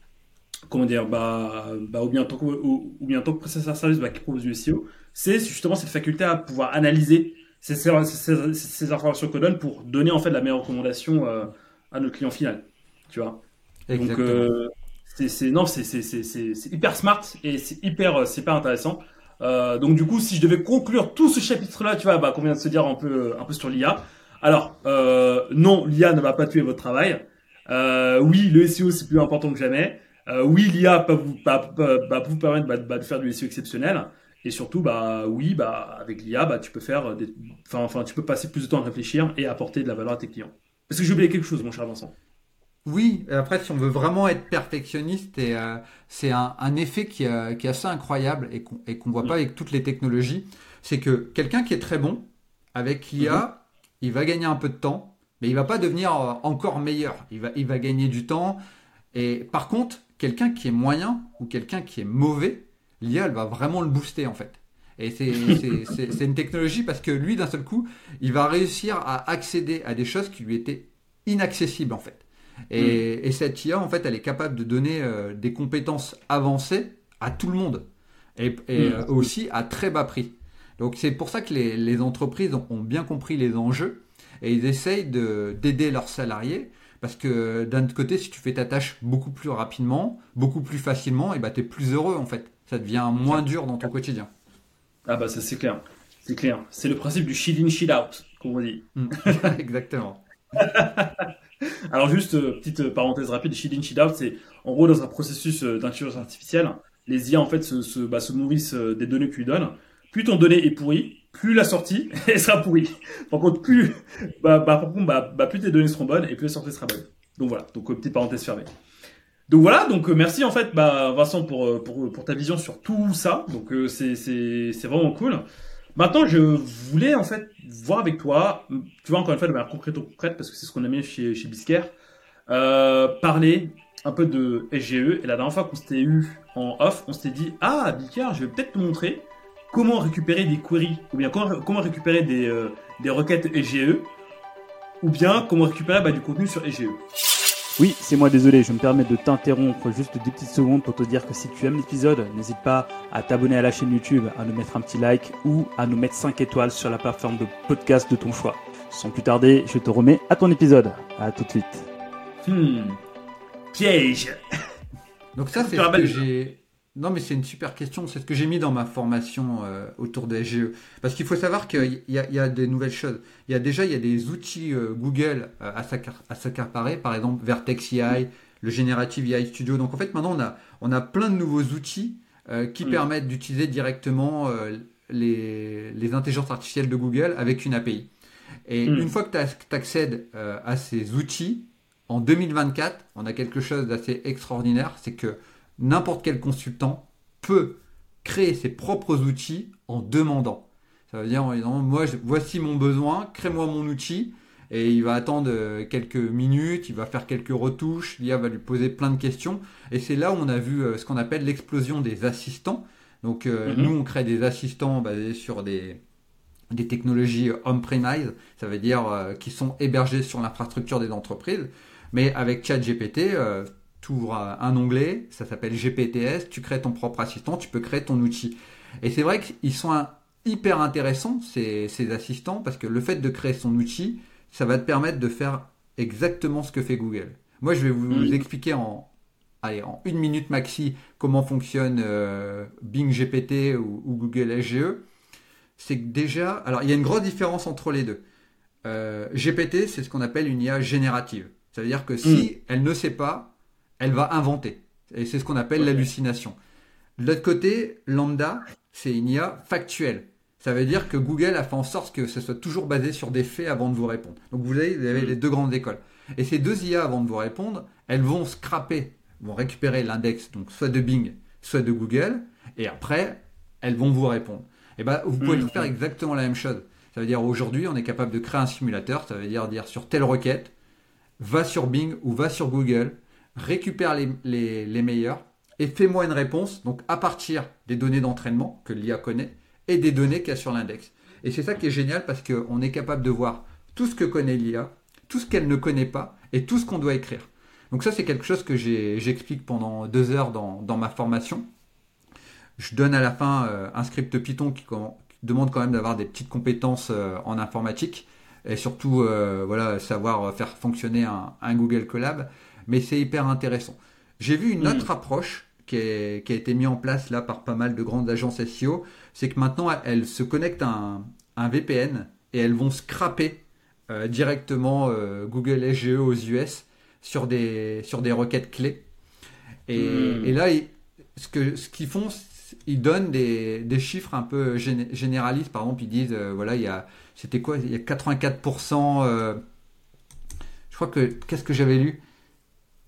comment dire ou bien en tant que ou, bien en tant que prestataire service bah, qui propose du SEO c'est justement cette faculté à pouvoir analyser ces, ces, informations qu'on donne pour donner en fait la meilleure recommandation euh, à notre client final. Tu vois Donc, euh, c'est non, c'est hyper smart et c'est hyper, euh, hyper intéressant. Euh, donc du coup, si je devais conclure tout ce chapitre-là, tu vois, bah, qu'on vient de se dire un peu, un peu sur l'IA. Alors, euh, non, l'IA ne va pas tuer votre travail. Euh, oui, le SEO c'est plus important que jamais. Euh, oui, l'IA peut vous, bah, vous permettre bah, bah, de faire du SEO exceptionnel. Et surtout, bah oui, bah avec l'IA, bah tu peux faire, des... enfin, enfin, tu peux passer plus de temps à réfléchir et apporter de la valeur à tes clients. Est-ce que j'ai oublié quelque chose, mon cher Vincent. Oui, après, si on veut vraiment être perfectionniste, et, euh, c'est un, effet qui, euh, qui, est assez incroyable et qu'on ne voit pas avec toutes les technologies. C'est que quelqu'un qui est très bon, avec l'IA, mhm. il va gagner un peu de temps, mais il va pas devenir euh, encore meilleur. Il va, il va gagner du temps. Et par contre, quelqu'un qui est moyen ou quelqu'un qui est mauvais, l'IA, elle va vraiment le booster en fait. Et c'est une technologie parce que lui, d'un seul coup, il va réussir à accéder à des choses qui lui étaient inaccessibles en fait. Et, hmm. cette IA, en fait, elle est capable de donner euh, des compétences avancées à tout le monde et, hmm. euh, aussi à très bas prix. Donc c'est pour ça que les, entreprises ont, bien compris les enjeux et ils essayent d'aider leurs salariés parce que d'un autre côté, si tu fais ta tâche beaucoup plus rapidement, beaucoup plus facilement, et bah, tu es plus heureux en fait. Ça devient moins dur dans ton quotidien. Ah bah ça c'est clair. C'est clair. C'est le principe du shield in, shield out, comme on dit. Mm. Exactement. Alors juste, euh, petite euh, parenthèse rapide, shield in, shield out, c'est en gros dans un processus euh, d'intelligence artificielle, les IA en fait se, se, bah, se nourrissent des données que tu lui donnes. Plus ton donnée est pourrie, plus la sortie elle sera pourrie. Par contre, plus, bah, bah, par contre, bah, plus tes données seront bonnes et plus la sortie sera bonne. Donc voilà, donc petite parenthèse fermée. Donc voilà, donc euh, merci en fait bah, Vincent pour, euh, pour, pour ta vision sur tout ça. Donc euh, c'est, c'est, vraiment cool. Maintenant, je voulais en fait voir avec toi, tu vois encore une fois de manière concrète ou concrète, parce que c'est ce qu'on a mis chez, chez Biscare, euh, parler un peu de SGE. Et la dernière fois qu'on s'était eu en off, on s'était dit, ah Biscare, je vais peut-être te montrer comment récupérer des queries, ou bien comment, comment récupérer des, des requêtes SGE, ou bien comment récupérer bah, du contenu sur SGE. Oui, c'est moi désolé, je me permets de t'interrompre juste des petites secondes pour te dire que si tu aimes l'épisode, n'hésite pas à t'abonner à la chaîne YouTube, à nous mettre un petit like ou à nous mettre 5 étoiles sur la plateforme de podcast de ton choix. Sans plus tarder, je te remets à ton épisode. À tout de suite. Hmm. Piège. Donc ça, c'est ce que j'ai... non, mais c'est une super question. C'est ce que j'ai mis dans ma formation euh, autour des SGE. Parce qu'il faut savoir qu'il y, y, a des nouvelles choses. Il y a déjà il y a des outils euh, Google euh, à s'accaparer, par exemple Vertex AI, le Generative AI Studio. Donc en fait, maintenant, on a, on a plein de nouveaux outils qui mm. permettent d'utiliser directement les, les, intelligences artificielles de Google avec une API. Et mm. une fois que tu accèdes à ces outils, en 2024, on a quelque chose d'assez extraordinaire, c'est que n'importe quel consultant peut créer ses propres outils en demandant. Ça veut dire en disant, moi, voici mon besoin, crée-moi mon outil. Et il va attendre euh, quelques minutes, il va faire quelques retouches, l'IA va lui poser plein de questions. Et c'est là où on a vu euh, ce qu'on appelle l'explosion des assistants. Donc euh, mhm. nous, on crée des assistants basés sur des, des technologies on-premise, ça veut dire qui sont hébergés sur l'infrastructure des entreprises. Mais avec ChatGPT, tu ouvres un onglet, ça s'appelle GPTS, tu crées ton propre assistant, tu peux créer ton outil. Et c'est vrai qu'ils sont hyper intéressants, ces, assistants, parce que le fait de créer son outil, ça va te permettre de faire exactement ce que fait Google. Moi, je vais vous, expliquer en, allez, en une minute maxi comment fonctionne euh, Bing GPT ou, Google SGE. C'est que déjà, alors il y a une grosse différence entre les deux. Euh, GPT, c'est ce qu'on appelle une IA générative. Ça veut dire que si mm. elle ne sait pas, elle va inventer. Et c'est ce qu'on appelle l'hallucination. De l'autre côté, lambda, c'est une IA factuelle. Ça veut dire que Google a fait en sorte que ce soit toujours basé sur des faits avant de vous répondre. Donc vous avez, vous avez les deux grandes écoles. Et ces deux IA avant de vous répondre, elles vont scraper, vont récupérer l'index, donc soit de Bing, soit de Google, et après, elles vont vous répondre. Et ben, vous pouvez mmh. faire exactement la même chose. Ça veut dire aujourd'hui, on est capable de créer un simulateur. Ça veut dire dire sur telle requête, va sur Bing ou va sur Google, récupère les, meilleurs et fais-moi une réponse, donc à partir des données d'entraînement que l'IA connaît et des données qu'il y a sur l'index. Et c'est ça qui est génial parce qu'on est capable de voir tout ce que connaît l'IA, tout ce qu'elle ne connaît pas et tout ce qu'on doit écrire. Donc ça, c'est quelque chose que j'explique pendant deux heures dans, ma formation. Je donne à la fin euh, un script Python qui, demande quand même d'avoir des petites compétences euh, en informatique et surtout euh, voilà, savoir faire fonctionner un Google Colab mais c'est hyper intéressant. J'ai vu une autre approche qui, a été mise en place là par pas mal de grandes agences SEO, c'est que maintenant elles se connectent à un, VPN et elles vont scraper euh, directement euh, Google SGE aux US sur des, sur des requêtes clés. Et, hmm. là, ce qu'ils ce font, ils donnent des, chiffres un peu généralistes. Par exemple, ils disent, euh, voilà, il y a, c'était quoi Il y a 84%, je crois que, qu'est-ce que j'avais lu?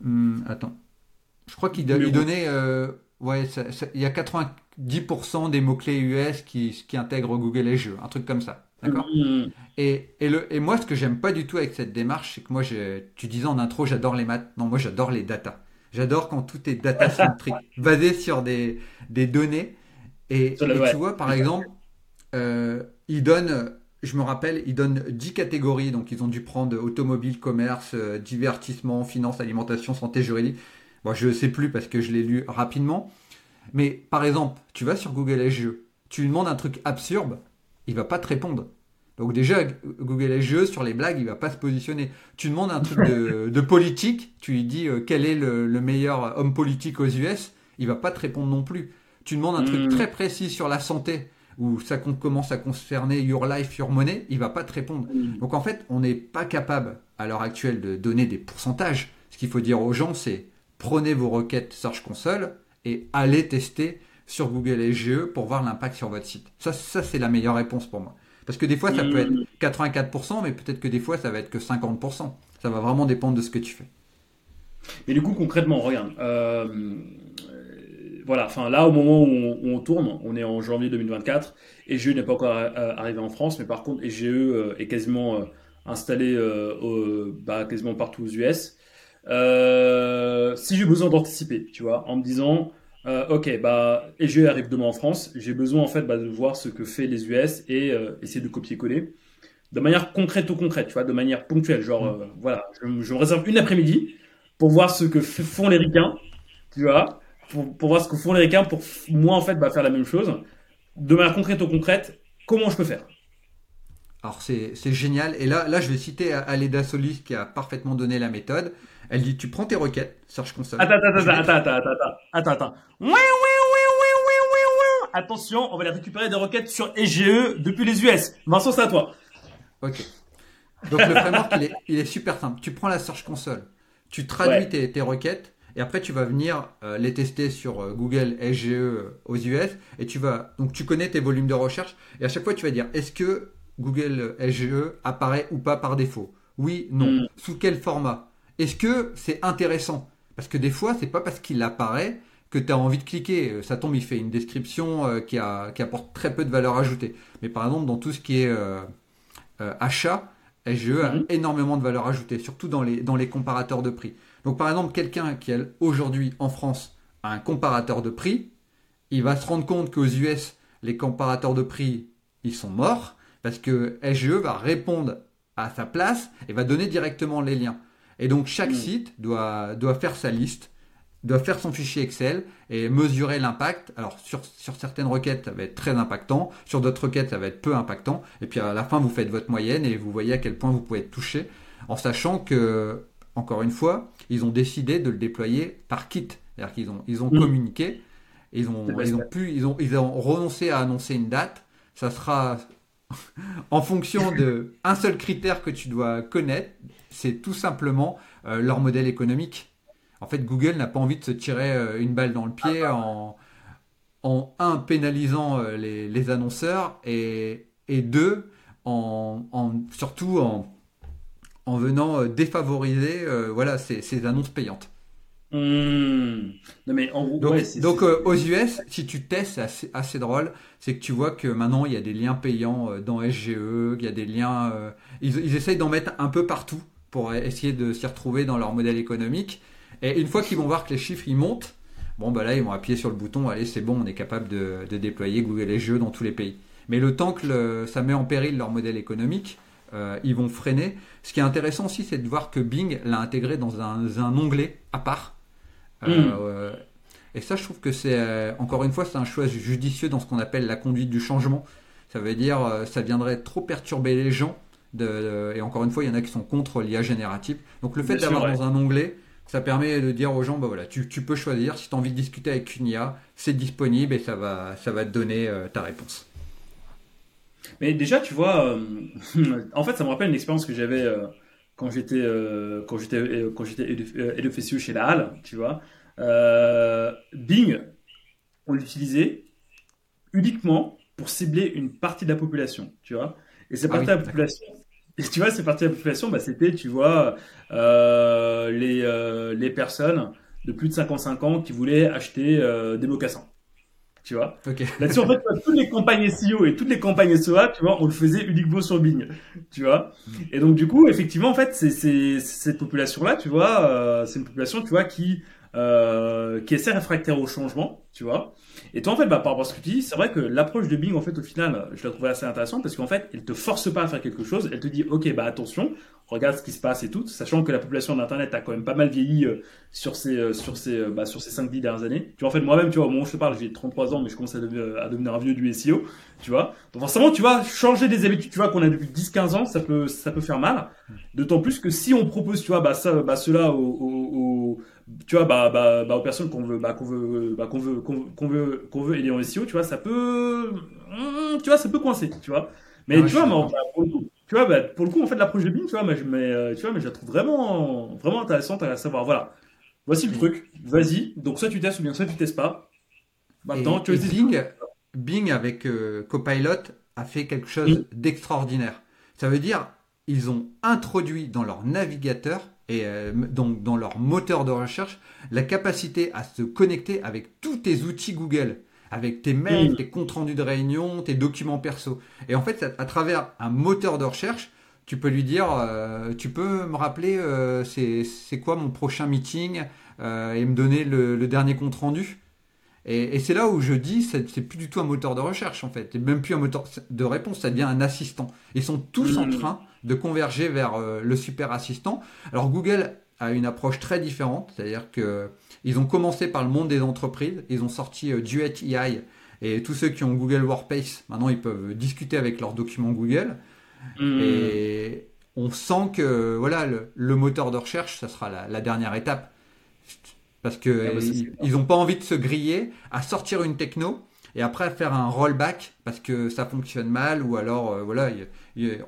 Hmm, attends. Je crois qu'il donnait. Euh, ouais, il y a 90% des mots-clés US qui, qui intègrent Google et Jeux, un truc comme ça. D'accord? Hmm. et, et, le, et moi, ce que j'aime pas du tout avec cette démarche, c'est que moi, tu disais en intro, j'adore les maths. Non, moi, j'adore les data. J'adore quand tout est data centric, basé sur des, des données. Et, tu vois, par exemple, euh, il donne je me rappelle, ils donnent 10 catégories, donc ils ont dû prendre automobile, commerce, euh, divertissement, finance, alimentation, santé, juridique. Bon, je ne sais plus parce que je l'ai lu rapidement. Mais par exemple, tu vas sur Google SGE, tu lui demandes un truc absurde, il va pas te répondre. Donc déjà, Google SGE, sur les blagues, il va pas se positionner. Tu demandes un truc de, politique, tu lui dis euh, quel est le, meilleur homme politique aux US, il va pas te répondre non plus. Tu demandes un truc hmm. très précis sur la santé, ou ça commence à concerner Your Life, Your Money, il va pas te répondre. Donc en fait, on n'est pas capable à l'heure actuelle de donner des pourcentages. Ce qu'il faut dire aux gens, c'est prenez vos requêtes Search Console et allez tester sur Google SGE pour voir l'impact sur votre site. Ça, ça c'est la meilleure réponse pour moi. Parce que des fois, ça peut être 84%, mais peut-être que des fois, ça va être que 50%. Ça va vraiment dépendre de ce que tu fais. Mais du coup, concrètement, regarde, euh, voilà, enfin là, au moment où on, tourne, on est en janvier 2024, et GE n'est pas encore euh, arrivé en France, mais par contre, EGE euh, est quasiment euh, installé bah, quasiment partout aux US. si j'ai besoin d'anticiper, tu vois, en me disant, ok, bah, EGE arrive demain en France, j'ai besoin en fait bah, de voir ce que fait les US et essayer de copier-coller de manière concrète ou concrète, tu vois, de manière ponctuelle. Genre, voilà, je, je, me réserve une après-midi pour voir ce que font les ricains, tu vois, pour, voir ce que font les requins pour moi en fait bah, faire la même chose. De manière concrète ou concrète, comment je peux faire? Alors c'est génial. Et là, là, je vais citer Aleda Solis qui a parfaitement donné la méthode. Elle dit tu prends tes requêtes, Search Console. Attends, attends, attends, attends, attends, attends, attends, attends. Oui, oui, oui, attention, on va aller récupérer des requêtes sur EGE depuis les US. Vincent, c'est à toi. Ok. Donc le framework, il est, super simple. Tu prends la Search Console, tu traduis tes, requêtes, et après tu vas venir euh, les tester sur euh, Google SGE euh, aux US, et tu vas donc tu connais tes volumes de recherche, et à chaque fois tu vas dire est-ce que Google SGE apparaît ou pas par défaut? Oui, non. Mm. Sous quel format? Est-ce que c'est intéressant? Parce que des fois, c'est pas parce qu'il apparaît que tu as envie de cliquer. Ça tombe, il fait une description qui, apporte très peu de valeur ajoutée. Mais par exemple, dans tout ce qui est achat, SGE a mhm. énormément de valeur ajoutée, surtout dans les, dans les comparateurs de prix. Donc par exemple, quelqu'un qui aujourd'hui en France a un comparateur de prix, il va se rendre compte qu'aux US, les comparateurs de prix, ils sont morts, parce que SGE va répondre à sa place et va donner directement les liens. Et donc chaque mhm. site doit, doit faire sa liste doit faire son fichier Excel et mesurer l'impact. Alors sur, sur certaines requêtes, ça va être très impactant, sur d'autres requêtes, ça va être peu impactant. Et puis à la fin, vous faites votre moyenne et vous voyez à quel point vous pouvez être touché, en sachant que, encore une fois, ils ont décidé de le déployer par kit. C'est-à-dire qu'ils ont, ils ont mm. communiqué, ils ont, ils ont pu, ils ont, ils ont renoncé à annoncer une date. Ça sera en fonction de un seul critère que tu dois connaître, c'est tout simplement euh, leur modèle économique en fait, Google n'a pas envie de se tirer euh, une balle dans le pied en, en un, pénalisant euh, les, annonceurs et, et deux, en, surtout en, en venant euh, défavoriser voilà, ces, annonces payantes. Mmh. Non mais en donc, donc aux US, si tu testes, c'est assez, drôle, c'est que tu vois que maintenant il y a des liens payants dans SGE, il y a des liens, ils, ils essayent d'en mettre un peu partout pour essayer de s'y retrouver dans leur modèle économique. Et une fois qu'ils vont voir que les chiffres ils montent, bon bah là ils vont appuyer sur le bouton, allez c'est bon, on est capable de, déployer Google les jeux dans tous les pays. Mais le temps que ça met en péril leur modèle économique, euh, ils vont freiner. Ce qui est intéressant aussi, c'est de voir que Bing l'a intégré dans un, onglet à part. Euh, hmm. et ça, je trouve que c'est euh, encore une fois, c'est un choix judicieux dans ce qu'on appelle la conduite du changement. Ça veut dire, ça viendrait trop perturber les gens. et encore une fois, il y en a qui sont contre l'IA générative. Donc le fait d'avoir dans un onglet, ça permet de dire aux gens, bah voilà, tu, peux choisir, si tu as envie de discuter avec une IA, c'est disponible et ça va, ça va te donner euh, ta réponse. Mais déjà, tu vois, euh, en fait, ça me rappelle une expérience que j'avais euh, quand j'étais quand j'étais quand j'étais chez la Halle, tu vois. Bing, on l'utilisait uniquement pour cibler une partie de la population, tu vois. Et cette ah partie de la population, tu vois, ces parties de la population, bah, c'était, tu vois, euh, les, euh, les personnes de plus de 55 ans qui voulaient acheter euh, des mocassins. Tu vois Là-dessus, en fait, toutes les campagnes SEO et toutes les campagnes SEA, tu vois, on le faisait uniquement sur Bing. Tu vois mm. Et donc, du coup, effectivement, en fait, c'est cette population-là, tu vois, c'est une population, tu vois, qui, qui est assez réfractaire au changement, tu vois et toi, en fait, bah, par rapport à ce que tu dis, c'est vrai que l'approche de Bing, en fait, au final, je la trouvais assez intéressante parce qu'en fait, elle te force pas à faire quelque chose. Elle te dit, OK, bah, attention, regarde ce qui se passe et tout, sachant que la population d'Internet a quand même pas mal vieilli euh, sur ces, euh, sur ces, euh, bah, sur ces 5-10 dernières années. Tu vois, en fait, moi-même, tu vois, au moment où je te parle, j'ai 33 ans, mais je commence à devenir, à devenir un vieux du SEO, tu vois. Donc, forcément, tu vois, changer des habitudes, tu vois, qu'on a depuis 10-15 ans, ça peut, ça peut faire mal. D'autant plus que si on propose, tu vois, bah, ça, bah, cela au tu vois, bah, bah, bah, aux personnes qu'on veut, bah, qu'on veut, bah, qu'on veut, qu'on veut, qu'on veut aider en SEO, tu vois, ça peut, hmm, tu vois, ça peut coincer, tu vois. Mais tu vois, bah, pour le coup, tu vois, bah, pour le coup, en fait, l'approche de Bing, tu vois, mais, mais, euh, tu vois, mais je la trouve vraiment, vraiment intéressante à savoir. Voilà. Voici le truc. Vas-y. Donc, soit tu testes ou bien soit tu testes pas. Maintenant, tu Bing, Bing avec euh, Copilot a fait quelque chose d'extraordinaire. Ça veut dire, ils ont introduit dans leur navigateur et euh, donc dans leur moteur de recherche, la capacité à se connecter avec tous tes outils Google, avec tes mails, tes comptes rendus de réunion, tes documents perso. Et en fait, à, travers un moteur de recherche, tu peux lui dire, euh, tu peux me rappeler euh, c'est quoi mon prochain meeting et me donner le, dernier compte rendu. Et, c'est là où je dis, c'est plus du tout un moteur de recherche en fait, et même plus un moteur de réponse, ça devient un assistant. Ils sont tous en train de converger vers euh, le super assistant. Alors Google a une approche très différente, c'est-à-dire que ils ont commencé par le monde des entreprises, ils ont sorti euh, Duet AI et tous ceux qui ont Google Workspace, maintenant ils peuvent discuter avec leurs documents Google. Hmm. Et on sent que voilà le, moteur de recherche, ça sera la, dernière étape parce que ah bah, ils n'ont pas envie de se griller à sortir une techno et après faire un rollback parce que ça fonctionne mal ou alors euh, voilà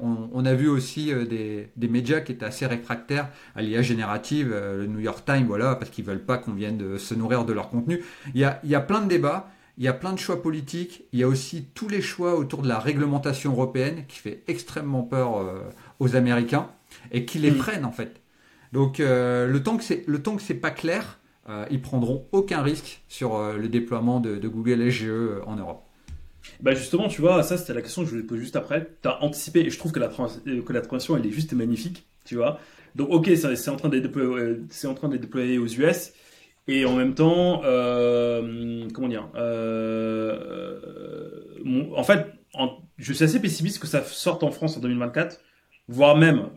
on, a vu aussi euh, des, médias qui étaient assez réfractaires à l'IA générative le New York Times voilà parce qu'ils veulent pas qu'on vienne de se nourrir de leur contenu il y a, il y a plein de débats il y a plein de choix politiques il y a aussi tous les choix autour de la réglementation européenne qui fait extrêmement peur aux Américains et qui les mm. freinent en fait donc le temps que c'est le temps que c'est pas clair euh, ils prendront aucun risque sur euh, le déploiement de, Google SGE euh, en Europe. Bah justement, tu vois, ça c'était la question que je voulais te poser juste après. Tu as anticipé, et je trouve que la, que la transition elle est juste magnifique, tu vois. Donc ok, c'est en train d'être déployé, c'est déployé aux US, et en même temps, comment dire, en fait, je suis assez pessimiste que ça sorte en France en 2024, voire même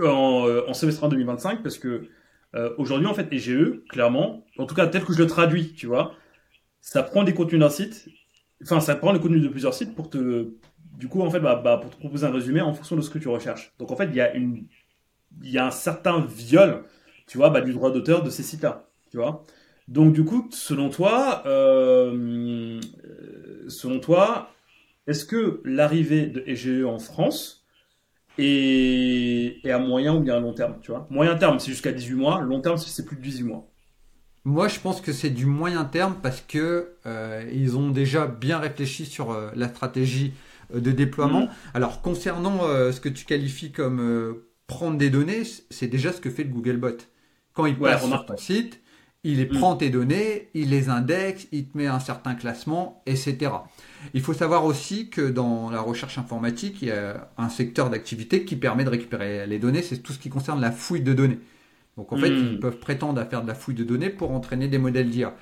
en, en semestre en 2025, parce que euh, aujourd'hui, en fait, EGE, clairement, en tout cas tel que je le traduis, tu vois, ça prend des contenus d'un site, enfin, ça prend les contenus de plusieurs sites pour te, du coup, en fait, bah, bah, pour te proposer un résumé en fonction de ce que tu recherches. Donc, en fait, il y a une, il y a un certain viol, tu vois, bah, du droit d'auteur de ces sites-là, tu vois. Donc, du coup, selon toi, euh, selon toi, est-ce que l'arrivée de EGE en France et, à moyen ou bien à long terme, tu vois. Moyen terme, c'est jusqu'à 18 mois. Long terme, c'est plus de 18 mois. Moi, je pense que c'est du moyen terme parce que euh, ils ont déjà bien réfléchi sur euh, la stratégie euh, de déploiement. Mhm. Alors, concernant ce que tu qualifies comme prendre des données, c'est déjà ce que fait le Googlebot. Quand il passe sur ton site, il mhm. prend tes données, il les indexe, il te met un certain classement, etc. Il faut savoir aussi que dans la recherche informatique, il y a un secteur d'activité qui permet de récupérer les données, c'est tout ce qui concerne la fouille de données. Donc en fait, hmm. ils peuvent prétendre à faire de la fouille de données pour entraîner des modèles d'IA.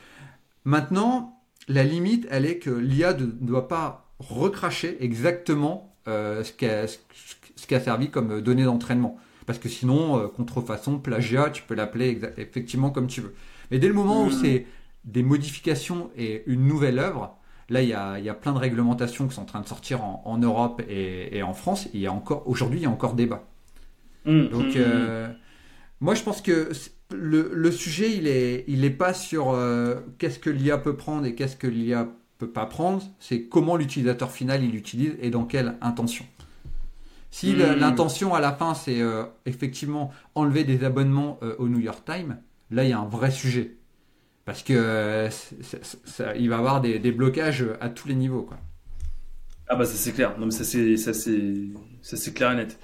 Maintenant, la limite, elle est que l'IA ne doit pas recracher exactement euh, ce, qui a, servi comme données d'entraînement. Parce que sinon, euh, contrefaçon, plagiat, tu peux l'appeler effectivement comme tu veux. Mais dès le moment où hmm. c'est des modifications et une nouvelle œuvre, Là, il y, a, plein de réglementations qui sont en train de sortir en, Europe et, en France. il y a encore aujourd'hui, il y a encore débat. Mmh, Donc, mmh, euh, moi, je pense que le, sujet, il est, il est pas sur euh, qu'est-ce que l'IA peut prendre et qu'est-ce que l'IA peut pas prendre. C'est comment l'utilisateur final il l'utilise et dans quelle intention. Si l'intention à la fin, c'est euh, effectivement enlever des abonnements au New York Times, là, il y a un vrai sujet parce que euh, il va avoir des, blocages à tous les niveaux. Ah bah ça c'est clair, non mais ça c'est ça clair et net.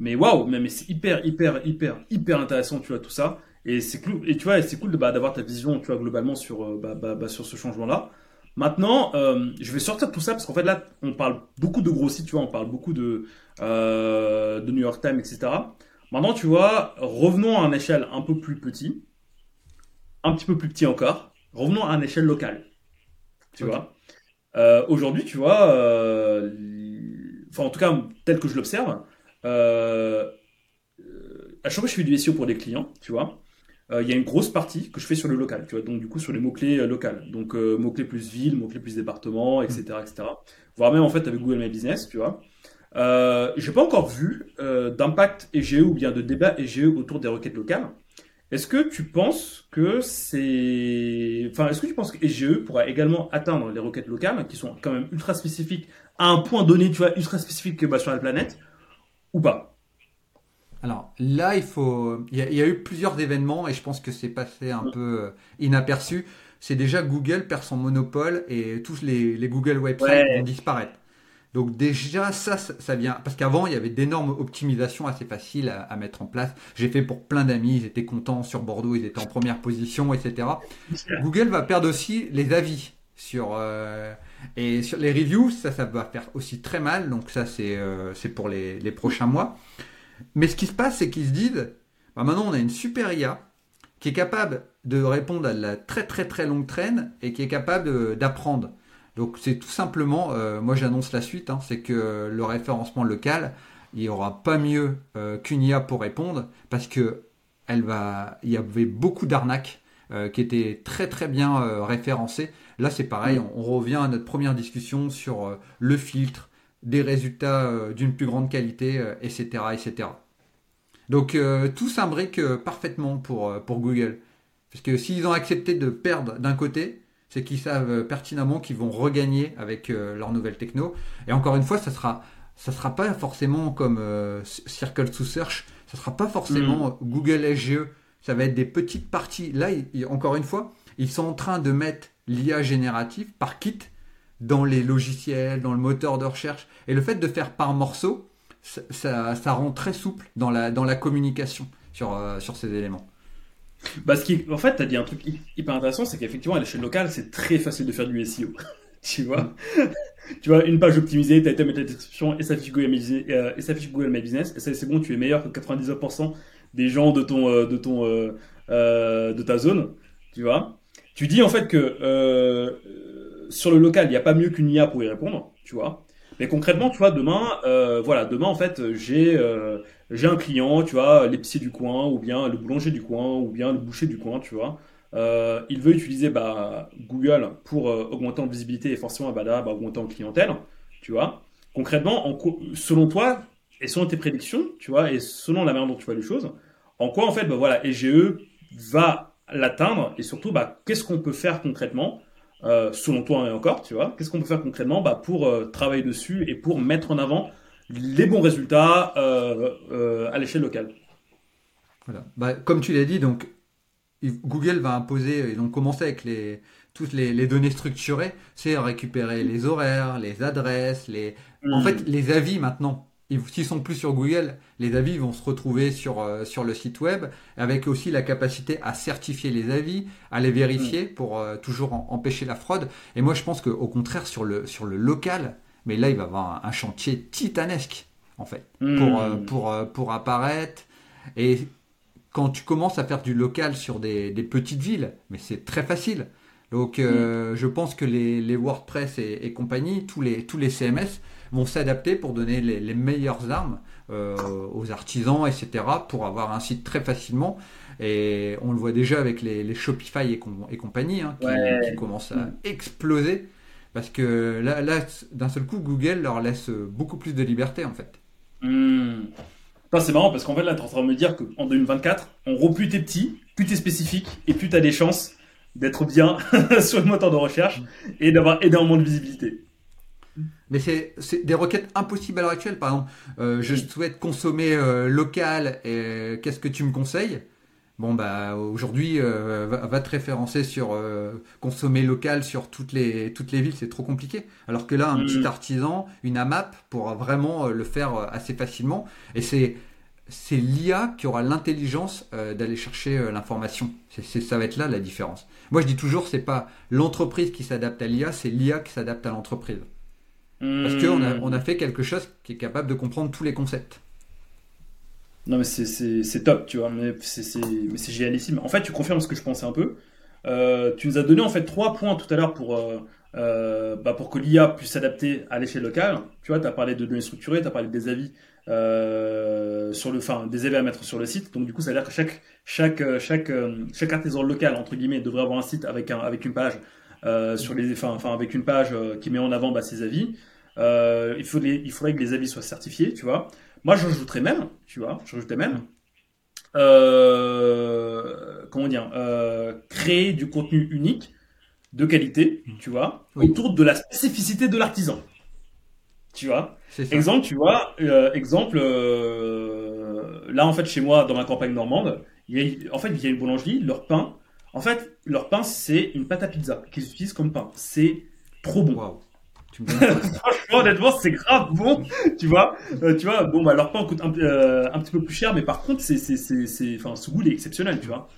Mais waouh, mais, c'est hyper hyper hyper hyper intéressant tu vois tout ça et c'est cool et tu vois c'est cool bah, d'avoir ta vision tu vois globalement sur euh, bah, bah, ce changement là. Maintenant, euh, je vais sortir de tout ça parce qu'en fait là, on parle beaucoup de gros sites, tu vois, on parle beaucoup de, de New York Times, etc. Maintenant, tu vois, revenons à une échelle un peu plus petit un petit peu plus petit encore. Revenons à une échelle locale. Tu vois euh, Aujourd'hui, tu vois, euh, enfin en tout cas, tel que je l'observe, euh, à chaque fois que je fais du SEO pour des clients, tu vois, il y a une grosse partie que je fais sur le local, tu vois, donc du coup sur les mots-clés locaux. Donc mots-clés plus ville, mots-clés plus département, etc., etc. Voire même en fait avec Google My Business, tu vois. Euh, j'ai pas encore vu d'impact EGE ou bien de débat EGE autour des requêtes locales. Est-ce que tu penses que c'est. Enfin, est-ce que tu penses que EGE pourra également atteindre les requêtes locales, qui sont quand même ultra spécifiques, à un point donné, tu vois, ultra spécifique bah, sur la planète, ou pas? Alors là, il faut. Il y, a, eu plusieurs événements et je pense que c'est passé un peu euh, inaperçu. C'est déjà Google perd son monopole et tous les, Google websites vont disparaître. Donc déjà, ça, ça vient... Parce qu'avant, il y avait d'énormes optimisations assez faciles à, mettre en place. J'ai fait pour plein d'amis, ils étaient contents sur Bordeaux, ils étaient en première position, etc. Google va perdre aussi les avis sur... Euh, et sur les reviews, ça, ça va faire aussi très mal. Donc ça, c'est euh, pour les, les, prochains mois. Mais ce qui se passe, c'est qu'ils se disent, bah maintenant, on a une super IA qui est capable de répondre à la très très très longue traîne et qui est capable d'apprendre. Donc c'est tout simplement, euh, moi j'annonce la suite, hein, c'est que le référencement local, il n'y aura pas mieux euh, qu'une IA pour répondre, parce que elle va, il y avait beaucoup d'arnaques euh, qui étaient très très bien référencées. Là c'est pareil, on, revient à notre première discussion sur le filtre, des résultats d'une plus grande qualité, etc., etc. Donc tout s'imbrique parfaitement pour, pour Google. Parce que s'ils ont accepté de perdre d'un côté, c'est qu'ils savent pertinemment qu'ils vont regagner avec leur nouvelle techno. Et encore une fois, ça sera, ça sera pas forcément comme Circle to Search, ça sera pas forcément mm. Google SGE. Ça va être des petites parties. Là, encore une fois, ils sont en train de mettre l'IA générative par kit dans les logiciels, dans le moteur de recherche. Et le fait de faire par morceau, ça, ça, rend très souple dans la, dans la communication sur, euh, sur ces éléments. Bah, ce qui, en fait, tu as dit un truc hyper intéressant, c'est qu'effectivement, à l'échelle locale, c'est très facile de faire du SEO. tu vois? Tu vois, une page optimisée, tu as été mettre la description, et ça affiche Google, My, euh, Google My Business, et c'est bon, tu es meilleur que 99% des gens de, ton, euh, de, ton, de ta zone. Tu vois? Tu dis en fait que sur le local, il n'y a pas mieux qu'une IA pour y répondre, tu vois? Mais concrètement, tu vois, demain, euh, voilà, demain en fait, j'ai euh, j'ai un client, tu vois, l'épicier du coin, ou bien le boulanger du coin, ou bien le boucher du coin, tu vois. Euh, il veut utiliser bah, Google pour augmenter en visibilité et forcément bah, là, bah, augmenter en clientèle, tu vois. Concrètement, en selon toi et selon tes prédictions, tu vois, et selon la manière dont tu vois les choses, en quoi en fait, bah, voilà, EGE va l'atteindre et surtout, bah, qu'est-ce qu'on peut faire concrètement euh, selon toi et encore, tu vois, qu'est-ce qu'on peut faire concrètement bah, pour euh, travailler dessus et pour mettre en avant les bons résultats euh, à l'échelle locale? Voilà. Bah, comme tu l'as dit, donc Google va imposer, ils ont commencé avec les, toutes les, données structurées, c'est récupérer les horaires, les adresses, les, en hmm. fait, les avis maintenant s'ils sont plus sur Google, les avis vont se retrouver sur, euh, sur le site web, avec aussi la capacité à certifier les avis, à les vérifier mm. pour euh, toujours empêcher la fraude. Et moi, je pense qu'au contraire, sur le, sur le local, mais là, il va y avoir un, chantier titanesque, en fait, mm. pour, euh, pour, pour apparaître. Et quand tu commences à faire du local sur des, des petites villes, mais c'est très facile. Donc, mm. je pense que les, les WordPress et, et, compagnie, tous les, tous les CMS, vont s'adapter pour donner les, meilleures armes euh, aux artisans, etc., pour avoir un site très facilement. Et on le voit déjà avec les, Shopify et, et compagnie, hein, qui, commencent à mm. exploser. Parce que là, là d'un seul coup, Google leur laisse beaucoup plus de liberté, en fait. Mm. C'est marrant parce qu'en fait, là, tu es en train de me dire qu'en 2024, en gros, plus t'es petit, plus t'es spécifique et plus t'as des chances d'être bien sur le moteur de recherche et d'avoir énormément de visibilité. Mais c'est des requêtes impossibles à l'heure actuelle. Par exemple, euh, je souhaite consommer euh, local et qu'est-ce que tu me conseilles? Bon, bah aujourd'hui, euh, va, te référencer sur consommer local sur toutes les, toutes les villes, c'est trop compliqué. Alors que là, un petit mm. artisan, une AMAP pourra vraiment le faire assez facilement. Et c'est c'est l'IA qui aura l'intelligence d'aller chercher l'information. C'est ça va être là la différence. Moi, je dis toujours, c'est pas l'entreprise qui s'adapte à l'IA, c'est l'IA qui s'adapte à l'entreprise. Parce qu'on a, on a fait quelque chose qui est capable de comprendre tous les concepts. Non, mais c'est top, tu vois, mais c'est génialissime. En fait, tu confirmes ce que je pensais un peu. Euh, tu nous as donné en fait trois points tout à l'heure pour, euh, euh, bah, pour que l'IA puisse s'adapter à l'échelle locale. Tu vois, tu as parlé de données structurées, tu as parlé des avis sur le, enfin, des avis à mettre sur le site. Donc, du coup, ça veut dire que chaque, chaque, chaque, chaque artisan local, entre guillemets, devrait avoir un site avec, un, avec une page, sur les, enfin, avec une page qui met en avant bah, ses avis. Euh, il, faut il faudrait que les avis soient certifiés, tu vois. Moi, j'ajouterais même, tu vois, j'ajouterais même, euh, comment dire, euh, créer du contenu unique, de qualité, tu vois, autour de la spécificité de l'artisan. Tu vois Exemple, tu vois, exemple, là, en fait, chez moi, dans ma campagne normande, il y a, en fait, il y a une boulangerie, leur pain, en fait, leur pain, c'est une pâte à pizza qu'ils utilisent comme pain. C'est trop bon. Franchement, honnêtement, c'est grave bon, tu vois. Euh, tu vois, bon, bah, leur pain coûte un, euh, un, petit peu plus cher, mais par contre, c'est, c'est, c'est, enfin, ce goût est exceptionnel, tu vois.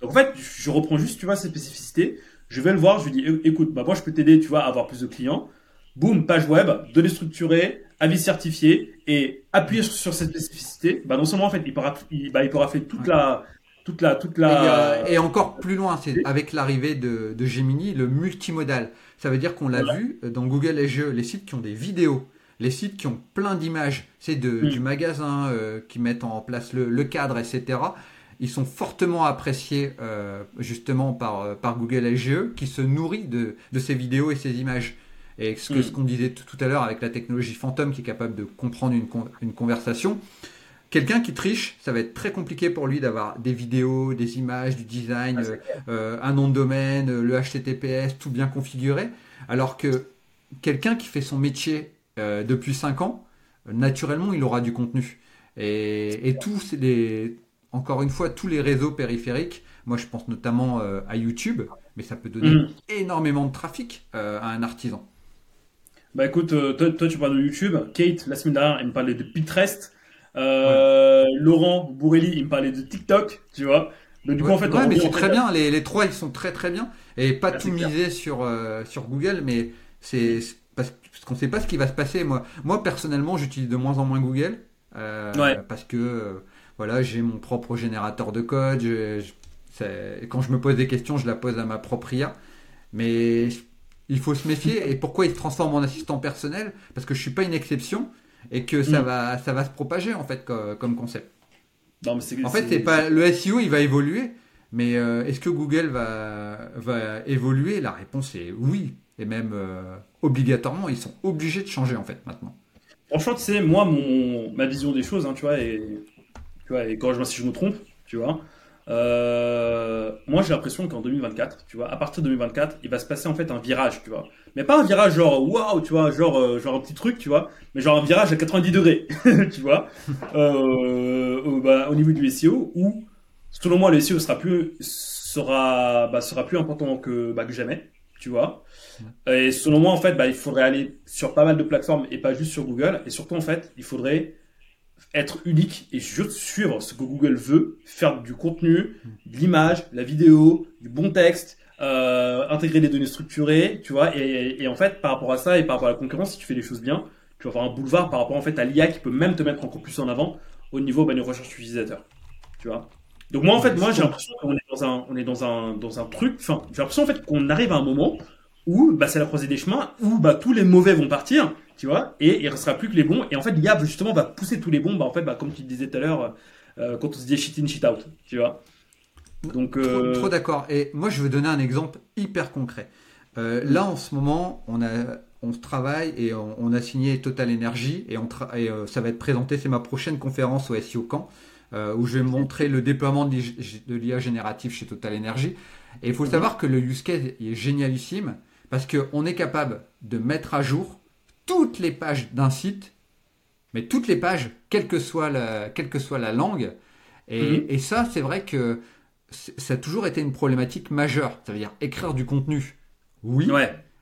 Donc, en fait, je reprends juste, tu vois, ces spécificités. Je vais le voir, je lui dis, écoute, bah, moi, je peux t'aider, tu vois, à avoir plus de clients. Boum, page web, données structurées, avis certifié, et appuyer sur, cette spécificité, bah, non seulement, en fait, il pourra, il, bah, il pourra faire toute la, toute la, toute la. Et, encore plus loin, c'est avec l'arrivée de, de Gemini, le multimodal. Ça veut dire qu'on l'a vu dans Google et les sites qui ont des vidéos, les sites qui ont plein d'images, c'est mm. du magasin euh, qui mettent en place le, cadre, etc. Ils sont fortement appréciés euh, justement par, euh, par Google SGE qui se nourrit de, de ces vidéos et ces images. Et ce mm. qu'on disait tout à l'heure avec la technologie Phantom qui est capable de comprendre une, une conversation, Quelqu'un qui triche, ça va être très compliqué pour lui d'avoir des vidéos, des images, du design, ah, euh, un nom de domaine, le HTTPS, tout bien configuré. Alors que quelqu'un qui fait son métier euh, depuis 5 ans, naturellement, il aura du contenu. Et, et tous les, encore une fois, tous les réseaux périphériques, moi je pense notamment euh, à YouTube, mais ça peut donner mm. énormément de trafic à un artisan. Bah écoute, toi, tu parles de YouTube. Kate, la semaine dernière, elle me parlait de Pinterest. Euh, Laurent Bourrelli, il me parlait de TikTok, tu vois. Donc, du coup, en fait, mais c'est très bien. Les, les, trois, ils sont très très bien. Et pas tout miser sur, euh, sur Google, mais c'est parce, qu'on ne sait pas ce qui va se passer. Moi, moi personnellement, j'utilise de moins en moins Google. Euh, parce que voilà, j'ai mon propre générateur de code. quand je me pose des questions, je la pose à ma propre IA. Mais il faut se méfier. Et pourquoi il se transforme en assistant personnel? Parce que je suis pas une exception et que ça, mm. va, ça va se propager en fait comme, concept. en fait, c'est pas le SEO, il va évoluer, mais euh, est-ce que Google va, va évoluer? La réponse est oui, et même euh, obligatoirement, ils sont obligés de changer en fait maintenant. Franchement, tu sais, moi, mon, ma vision des choses, hein, tu vois, et, tu vois, et corrige-moi si je me trompe, tu vois. Euh, moi, j'ai l'impression qu'en 2024, tu vois, à partir de 2024, il va se passer en fait un virage, tu vois. Mais pas un virage genre waouh, tu vois, genre euh, genre un petit truc, tu vois, mais genre un virage à 90 degrés, tu vois, euh, bah, au niveau du SEO où selon moi le SEO sera plus sera bah, sera plus important que bah, que jamais, tu vois. Et selon moi en fait, il faudrait aller sur pas mal de plateformes et pas juste sur Google. Et surtout en fait, il faudrait être unique et juste suivre ce que Google veut, faire du contenu, de l'image, la vidéo, du bon texte, euh, intégrer des données structurées, tu vois, et, en fait, par rapport à ça et par rapport à la concurrence, si tu fais les choses bien, tu vas avoir un boulevard par rapport en fait à l'IA qui peut même te mettre encore plus en avant au niveau bah, de recherche utilisateur, tu vois. Donc moi en fait, moi j'ai l'impression qu'on est dans un, on est dans un, dans un truc, enfin, j'ai l'impression en fait qu'on arrive à un moment où bah, c'est la croisée des chemins, où bah, tous les mauvais vont partir, tu vois, et il restera plus que les bons, et en fait l'IA justement va pousser tous les bons, bah en fait, bah, comme tu disais tout à l'heure, euh, quand on se dit shit in, shit out, tu vois. Donc, euh, trop, d'accord. Et moi, je veux donner un exemple hyper concret. Euh, là, en ce moment, on a, on travaille et on, a signé Total Energy et, on ça va être présenté. C'est ma prochaine conférence au SEO Camp où je vais montrer le déploiement de l'IA générative chez Total Energy. Et il faut savoir que le use case est génialissime parce qu'on est capable de mettre à jour toutes les pages d'un site, mais toutes les pages, quelle que soit la, quelle que soit la langue. Et, mhm. et ça, c'est vrai que ça a toujours été une problématique majeure. Ça veut dire écrire du contenu, oui.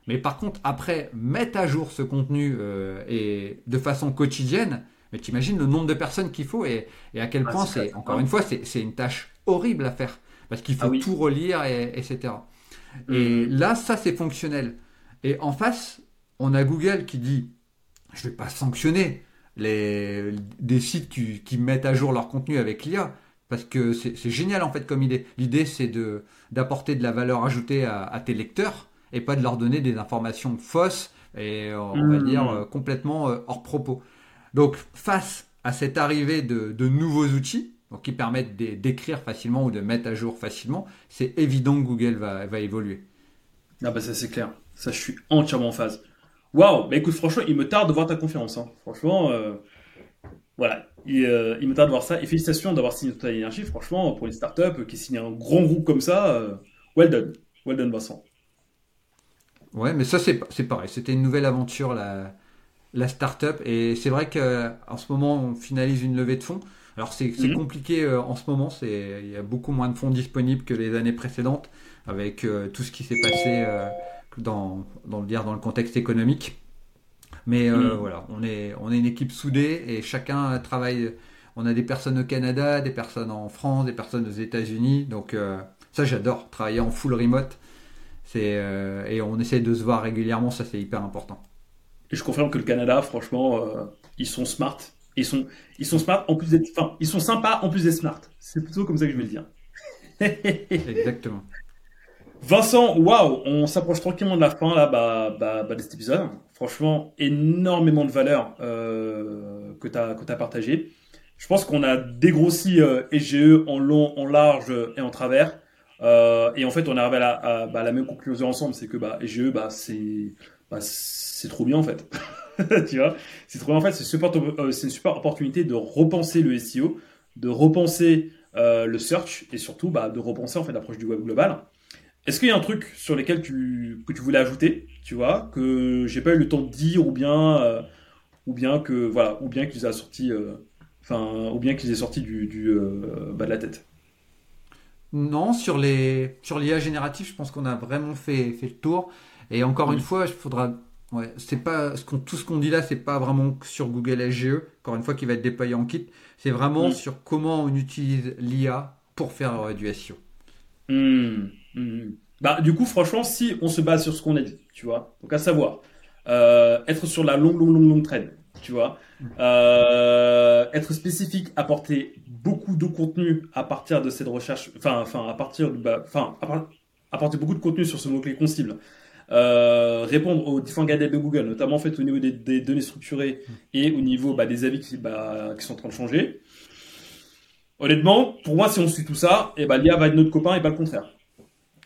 Mais par contre, après, mettre à jour ce contenu euh, et de façon quotidienne, mais tu imagines le nombre de personnes qu'il faut et, à quel ah, point c'est, encore une fois, c'est une tâche horrible à faire. Parce qu'il faut ah tout relire, et, etc. Et mm. là, ça, c'est fonctionnel. Et en face, on a Google qui dit, je ne vais pas sanctionner les, des sites qui, qui mettent à jour leur contenu avec l'IA parce que c'est génial en fait comme idée. L'idée c'est de d'apporter de la valeur ajoutée à, tes lecteurs et pas de leur donner des informations fausses et on va mmh. dire euh, complètement euh, hors propos. Donc face à cette arrivée de, nouveaux outils donc, qui permettent d'écrire facilement ou de mettre à jour facilement, c'est évident que Google va, va évoluer. Ah bah ça c'est clair, ça je suis entièrement en phase. Waouh, bah écoute franchement il me tarde de voir ta conférence. Hein. Franchement, voilà, euh, il me tarde de voir ça. Et félicitations d'avoir signé Total Energy. Franchement, pour les startups qui signent un grand groupe comme ça, euh, well done. Well done, Vincent. Ouais, mais ça, c'est pareil. C'était une nouvelle aventure, la, la startup. Et c'est vrai qu'en ce moment, on finalise une levée de fonds. Alors, c'est mhm. compliqué euh, en ce moment. Il y a beaucoup moins de fonds disponibles que les années précédentes, avec tout ce qui s'est passé dans, dans, le, dans le contexte économique. Mais euh, mm. voilà, on est, on est une équipe soudée et chacun travaille. On a des personnes au Canada, des personnes en France, des personnes aux États-Unis. Donc euh, ça, j'adore travailler en full remote. Euh, et on essaie de se voir régulièrement. Ça, c'est hyper important. Et je confirme que le Canada, franchement, ils sont smart. Ils sont, ils sont smart en plus d'être, enfin, ils sont sympas en plus d'être smart. C'est plutôt comme ça que je vais le dire. Exactement. Vincent, waouh, on s'approche tranquillement de la fin là, bah, bah, bah de cet épisode. Franchement, énormément de valeur euh, que tu as, que as partagé. Je pense qu'on a dégrossi euh, EGE en long, en large et en travers. Euh, et en fait, on est arrivé à la, bah, la même conclusion ensemble, c'est que bah, EGE, bah, c'est bah, trop bien en fait. tu vois, c'est trop bien en fait. C'est euh, une super opportunité de repenser le SEO, de repenser euh, le search et surtout bah, de repenser en fait l'approche du web global. Est-ce qu'il y a un truc sur lequel tu, que tu voulais ajouter, tu vois, que j'ai pas eu le temps de dire ou bien, euh, ou bien que voilà, ou bien qu'ils a sorti, enfin, ou bien qu'ils aient sorti du, du bas de la tête? Non, sur les sur l'IA générative, je pense qu'on a vraiment fait, fait le tour. Et encore une fois, il faudra. Ouais, c'est pas ce qu'on, tout ce qu'on dit là, c'est pas vraiment sur Google SGE, encore une fois, qui va être déployé en kit. C'est vraiment sur comment on utilise l'IA pour faire euh, du SEO. Hmm, hmm. Bah, du coup, franchement, si on se base sur ce qu'on a dit, tu vois, donc à savoir, euh, être sur la longue, longue, longue, longue traîne, tu vois, euh, être spécifique, apporter beaucoup de contenu à partir de cette recherche, enfin, enfin, à partir de, bah, enfin, apporter beaucoup de contenu sur ce mot-clé qu'on cible, euh, répondre aux différents gadgets de Google, notamment en fait au niveau des, données structurées et au niveau bah, des avis qui, bah, qui sont en train de changer. Honnêtement, pour moi, si on suit tout ça, et eh bah, l'IA va être notre copain et pas le contraire.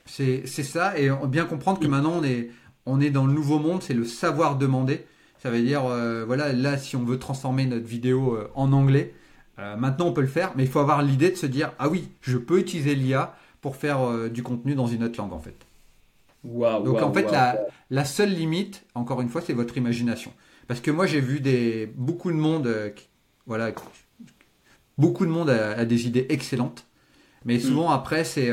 C'est ça, et bien comprendre que maintenant on est, on est dans le nouveau monde, c'est le savoir demander. Ça veut dire, euh, voilà, là, si on veut transformer notre vidéo euh, en anglais, euh, maintenant on peut le faire, mais il faut avoir l'idée de se dire, ah oui, je peux utiliser l'IA pour faire du contenu dans une autre langue, en fait. Donc en fait, la, seule limite, encore une fois, c'est votre imagination. Parce que moi, j'ai vu des, beaucoup de monde, voilà, beaucoup de monde a, des idées excellentes, mais mm. souvent après, c'est,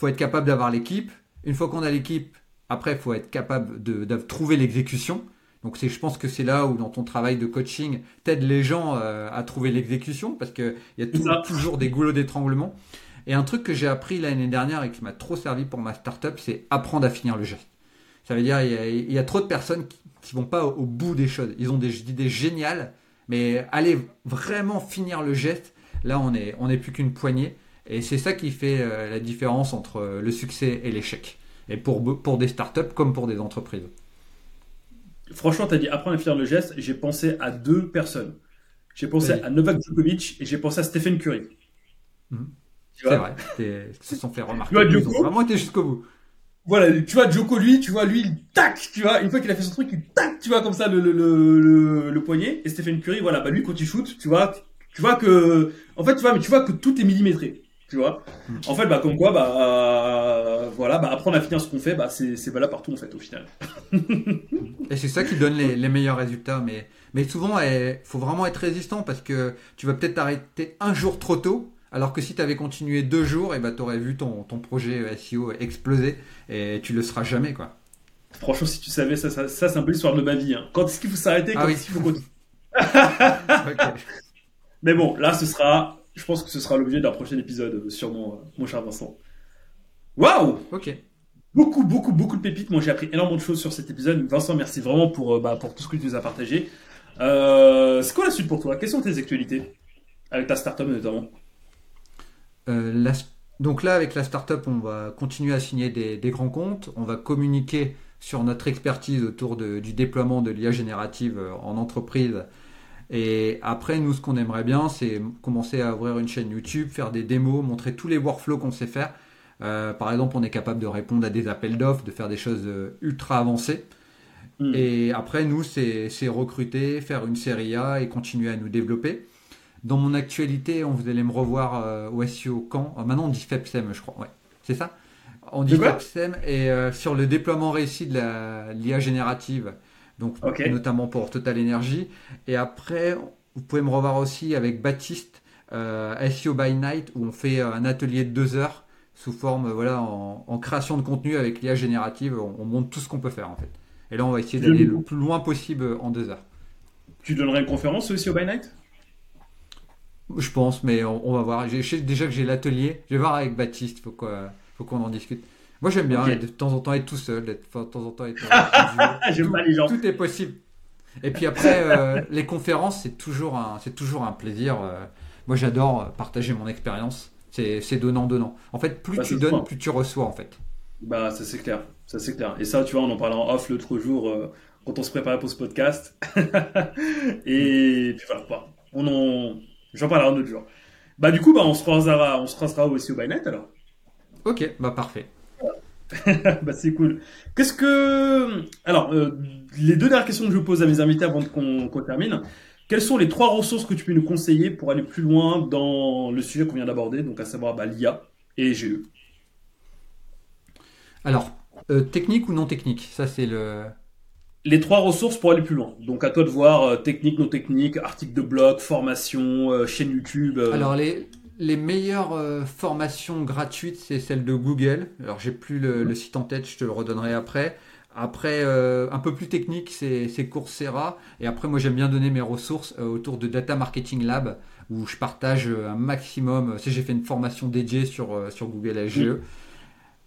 faut être capable d'avoir l'équipe. Une fois qu'on a l'équipe, après, il faut être capable de, de trouver l'exécution. Donc c'est, je pense que c'est là où dans ton travail de coaching, t'aides les gens euh, à trouver l'exécution parce qu'il y a toujours des goulots d'étranglement. Et un truc que j'ai appris l'année dernière et qui m'a trop servi pour ma startup, c'est apprendre à finir le geste. Ça veut dire il y a, trop de personnes qui, ne vont pas au, bout des choses. Ils ont des idées géniales, mais aller vraiment finir le geste, là on est on n'est plus qu'une poignée. Et c'est ça qui fait euh, la différence entre euh, le succès et l'échec. Et pour, pour des startups comme pour des entreprises. Franchement, tu as dit apprendre à finir le geste. J'ai pensé à deux personnes. J'ai pensé à Novak Djokovic et j'ai pensé à Stephen Curry. Mhm. C'est vrai, ils se sont fait remarquer. ils ont vraiment été jusqu'au bout. Voilà, tu vois, Joko, lui, tu vois, lui, il tac, tu vois, une fois qu'il a fait son truc, il tac, tu vois, comme ça, le, le, le, le, poignet. Et Stephen Curry, voilà, bah lui, quand il shoot, tu vois, tu vois que, en fait, tu vois, mais tu vois que tout est millimétré tu vois. En fait, bah, comme quoi, bah, euh, voilà, bah, apprendre à finir ce qu'on fait, bah, c'est, valable partout, en fait, au final. Et c'est ça qui donne les, meilleurs résultats. Mais, mais souvent, il eh, faut vraiment être résistant parce que tu vas peut-être t'arrêter un jour trop tôt. Alors que si tu avais continué deux jours, et eh bah, tu aurais vu ton, ton projet SEO exploser et tu le seras jamais. quoi. Franchement, si tu savais, ça, ça, c'est un peu l'histoire de ma vie. Hein. Quand est-ce qu'il faut s'arrêter? Ah Quand est-ce qu'il faut continuer? Mais bon, là, ce sera je pense que ce sera l'objet d'un prochain épisode, euh, sûrement, euh, mon cher Vincent. Waouh Ok. Beaucoup, beaucoup, beaucoup de pépites. Moi, j'ai appris énormément de choses sur cet épisode. Vincent, merci vraiment pour, euh, bah, pour tout ce que tu nous as partagé. c'est quoi la suite pour toi? Quelles sont tes actualités? Avec ta startup notamment Donc là, avec la startup, on va continuer à signer des, grands comptes. On va communiquer sur notre expertise autour du déploiement de l'IA générative en entreprise et après, nous, ce qu'on aimerait bien, c'est commencer à ouvrir une chaîne YouTube, faire des démos, montrer tous les workflows qu'on sait faire. Euh, par exemple, on est capable de répondre à des appels d'offres, de faire des choses euh, ultra avancées. Hmm. Et après, nous, c'est recruter, faire une série A et continuer à nous développer. Dans mon actualité, on vous allez me revoir euh, au SEO quand? Maintenant, on dit FEPSEM, je crois. Ouais, c'est ça? On dit FEPSEM. Et sur le déploiement réussi de l'IA générative, donc notamment pour Total Energy. Et après, vous pouvez me revoir aussi avec Baptiste, euh, SEO by Night, où on fait un atelier de deux heures sous forme, voilà, en, création de contenu avec l'IA générative. On, montre tout ce qu'on peut faire en fait. Et là, on va essayer d'aller le plus loin possible en deux heures. Tu donnerais une conférence SEO by Night? Je pense, mais on, va voir. déjà que j'ai l'atelier. Je vais voir avec Baptiste. Faut faut qu'on en discute. Moi, j'aime bien de temps en temps être tout seul, de temps en temps être. j'aime pas les gens. Tout est possible. Et puis après, euh, les conférences, c'est toujours un, c'est toujours un plaisir. Euh. moi, j'adore partager mon expérience. C'est, c'est donnant, donnant. En fait, plus bah, tu donnes, plus tu reçois, en fait. Bah, ça c'est clair, ça c'est clair. Et ça, tu vois, on en parlait en off l'autre jour euh, quand on se préparait pour ce podcast. Et puis voilà, on en, j'en parlerai un autre jour. Bah du coup, bah on se croisera, on se croisera aussi au Bynet alors. Ok, bah parfait. bah c'est cool. Qu'est-ce que alors euh, les deux dernières questions que je pose à mes invités avant qu'on termine. Quelles sont les trois ressources que tu peux nous conseiller pour aller plus loin dans le sujet qu'on vient d'aborder, donc à savoir bah, l'IA et GE Alors, euh, technique ou non technique? Ça, c'est le. Les trois ressources pour aller plus loin. Donc, à toi de voir euh, technique, non technique, article de blog, formation, chaîne YouTube. Alors, les, les meilleures euh, formations gratuites, c'est celle de Google. Alors, j'ai plus le, site en tête, je te le redonnerai après. Après, euh, un peu plus technique, c'est Coursera. Et après, moi, j'aime bien donner mes ressources euh, autour de Data Marketing Lab, où je partage un maximum. J'ai fait une formation dédiée sur, sur Google SGE.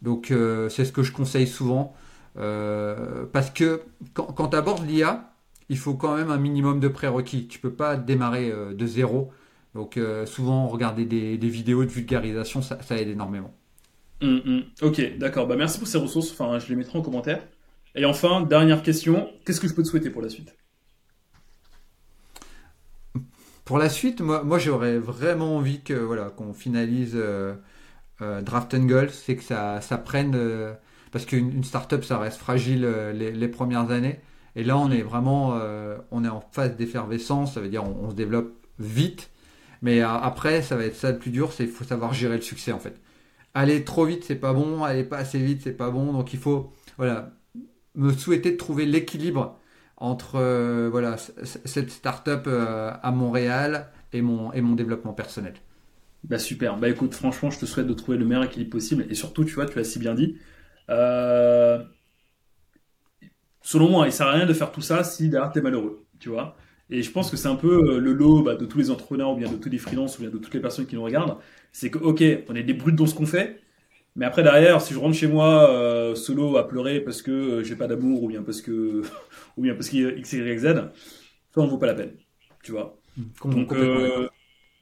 Donc, c'est ce que je conseille souvent. parce que quand, quand tu abordes l'IA, il faut quand même un minimum de prérequis. Tu peux pas démarrer de zéro. Donc euh, souvent regarder des, vidéos de vulgarisation, ça, aide énormément. Hum, hum. Ok, d'accord. Bah, merci pour ces ressources. Enfin, je les mettrai en commentaire. Et enfin, dernière question. Qu'est-ce que je peux te souhaiter pour la suite? Pour la suite, moi, moi j'aurais vraiment envie que voilà qu'on finalise euh, euh, Draft and Goal, c'est que ça, ça prenne parce qu'une startup ça reste fragile les, premières années. Et là, on est vraiment on est en phase d'effervescence. Ça veut dire on se développe vite mais euh, après, ça va être ça le plus dur, c'est faut savoir gérer le succès en fait. Aller trop vite, c'est pas bon. Aller pas assez vite, c'est pas bon. Donc il faut, voilà, me souhaiter de trouver l'équilibre entre euh, voilà cette startup euh, à Montréal et mon et mon développement personnel. Bah super. Bah écoute, franchement, je te souhaite de trouver le meilleur équilibre possible. Et surtout, tu vois, tu as si bien dit. Selon moi, il sert à rien de faire tout ça si derrière t'es malheureux. Tu vois. Et je pense que c'est un peu euh, le lot bah, de tous les entrepreneurs ou bien de tous les freelances ou bien de toutes les personnes qui nous regardent. C'est que, ok, on est des brutes dans ce qu'on fait, mais après derrière, si je rentre chez moi euh, solo à pleurer parce que euh, j'ai pas d'amour ou bien parce que ou bien parce qu'il y a X, Y, Z, ça en vaut pas la peine, tu vois. Donc,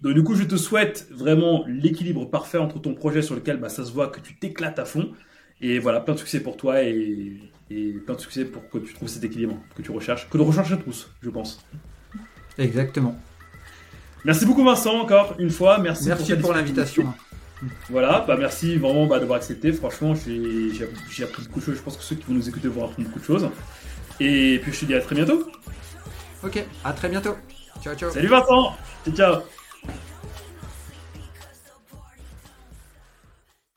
donc, du coup, je te souhaite vraiment l'équilibre parfait entre ton projet sur lequel bah, ça se voit que tu t'éclates à fond. Et voilà, plein de succès pour toi et, et plein de succès pour que tu trouves cet équilibre que tu recherches, que nous recherchons tous, je pense. Exactement. Merci beaucoup Vincent encore une fois. Merci, merci pour, l'invitation. Voilà, bah merci vraiment bah, d'avoir accepté. Franchement, j'ai appris beaucoup de choses. Je pense que ceux qui vont nous écouter vont apprendre beaucoup de choses. Et puis je te dis à très bientôt. Ok, à très bientôt. Ciao, ciao. Salut Vincent. Ciao, ciao.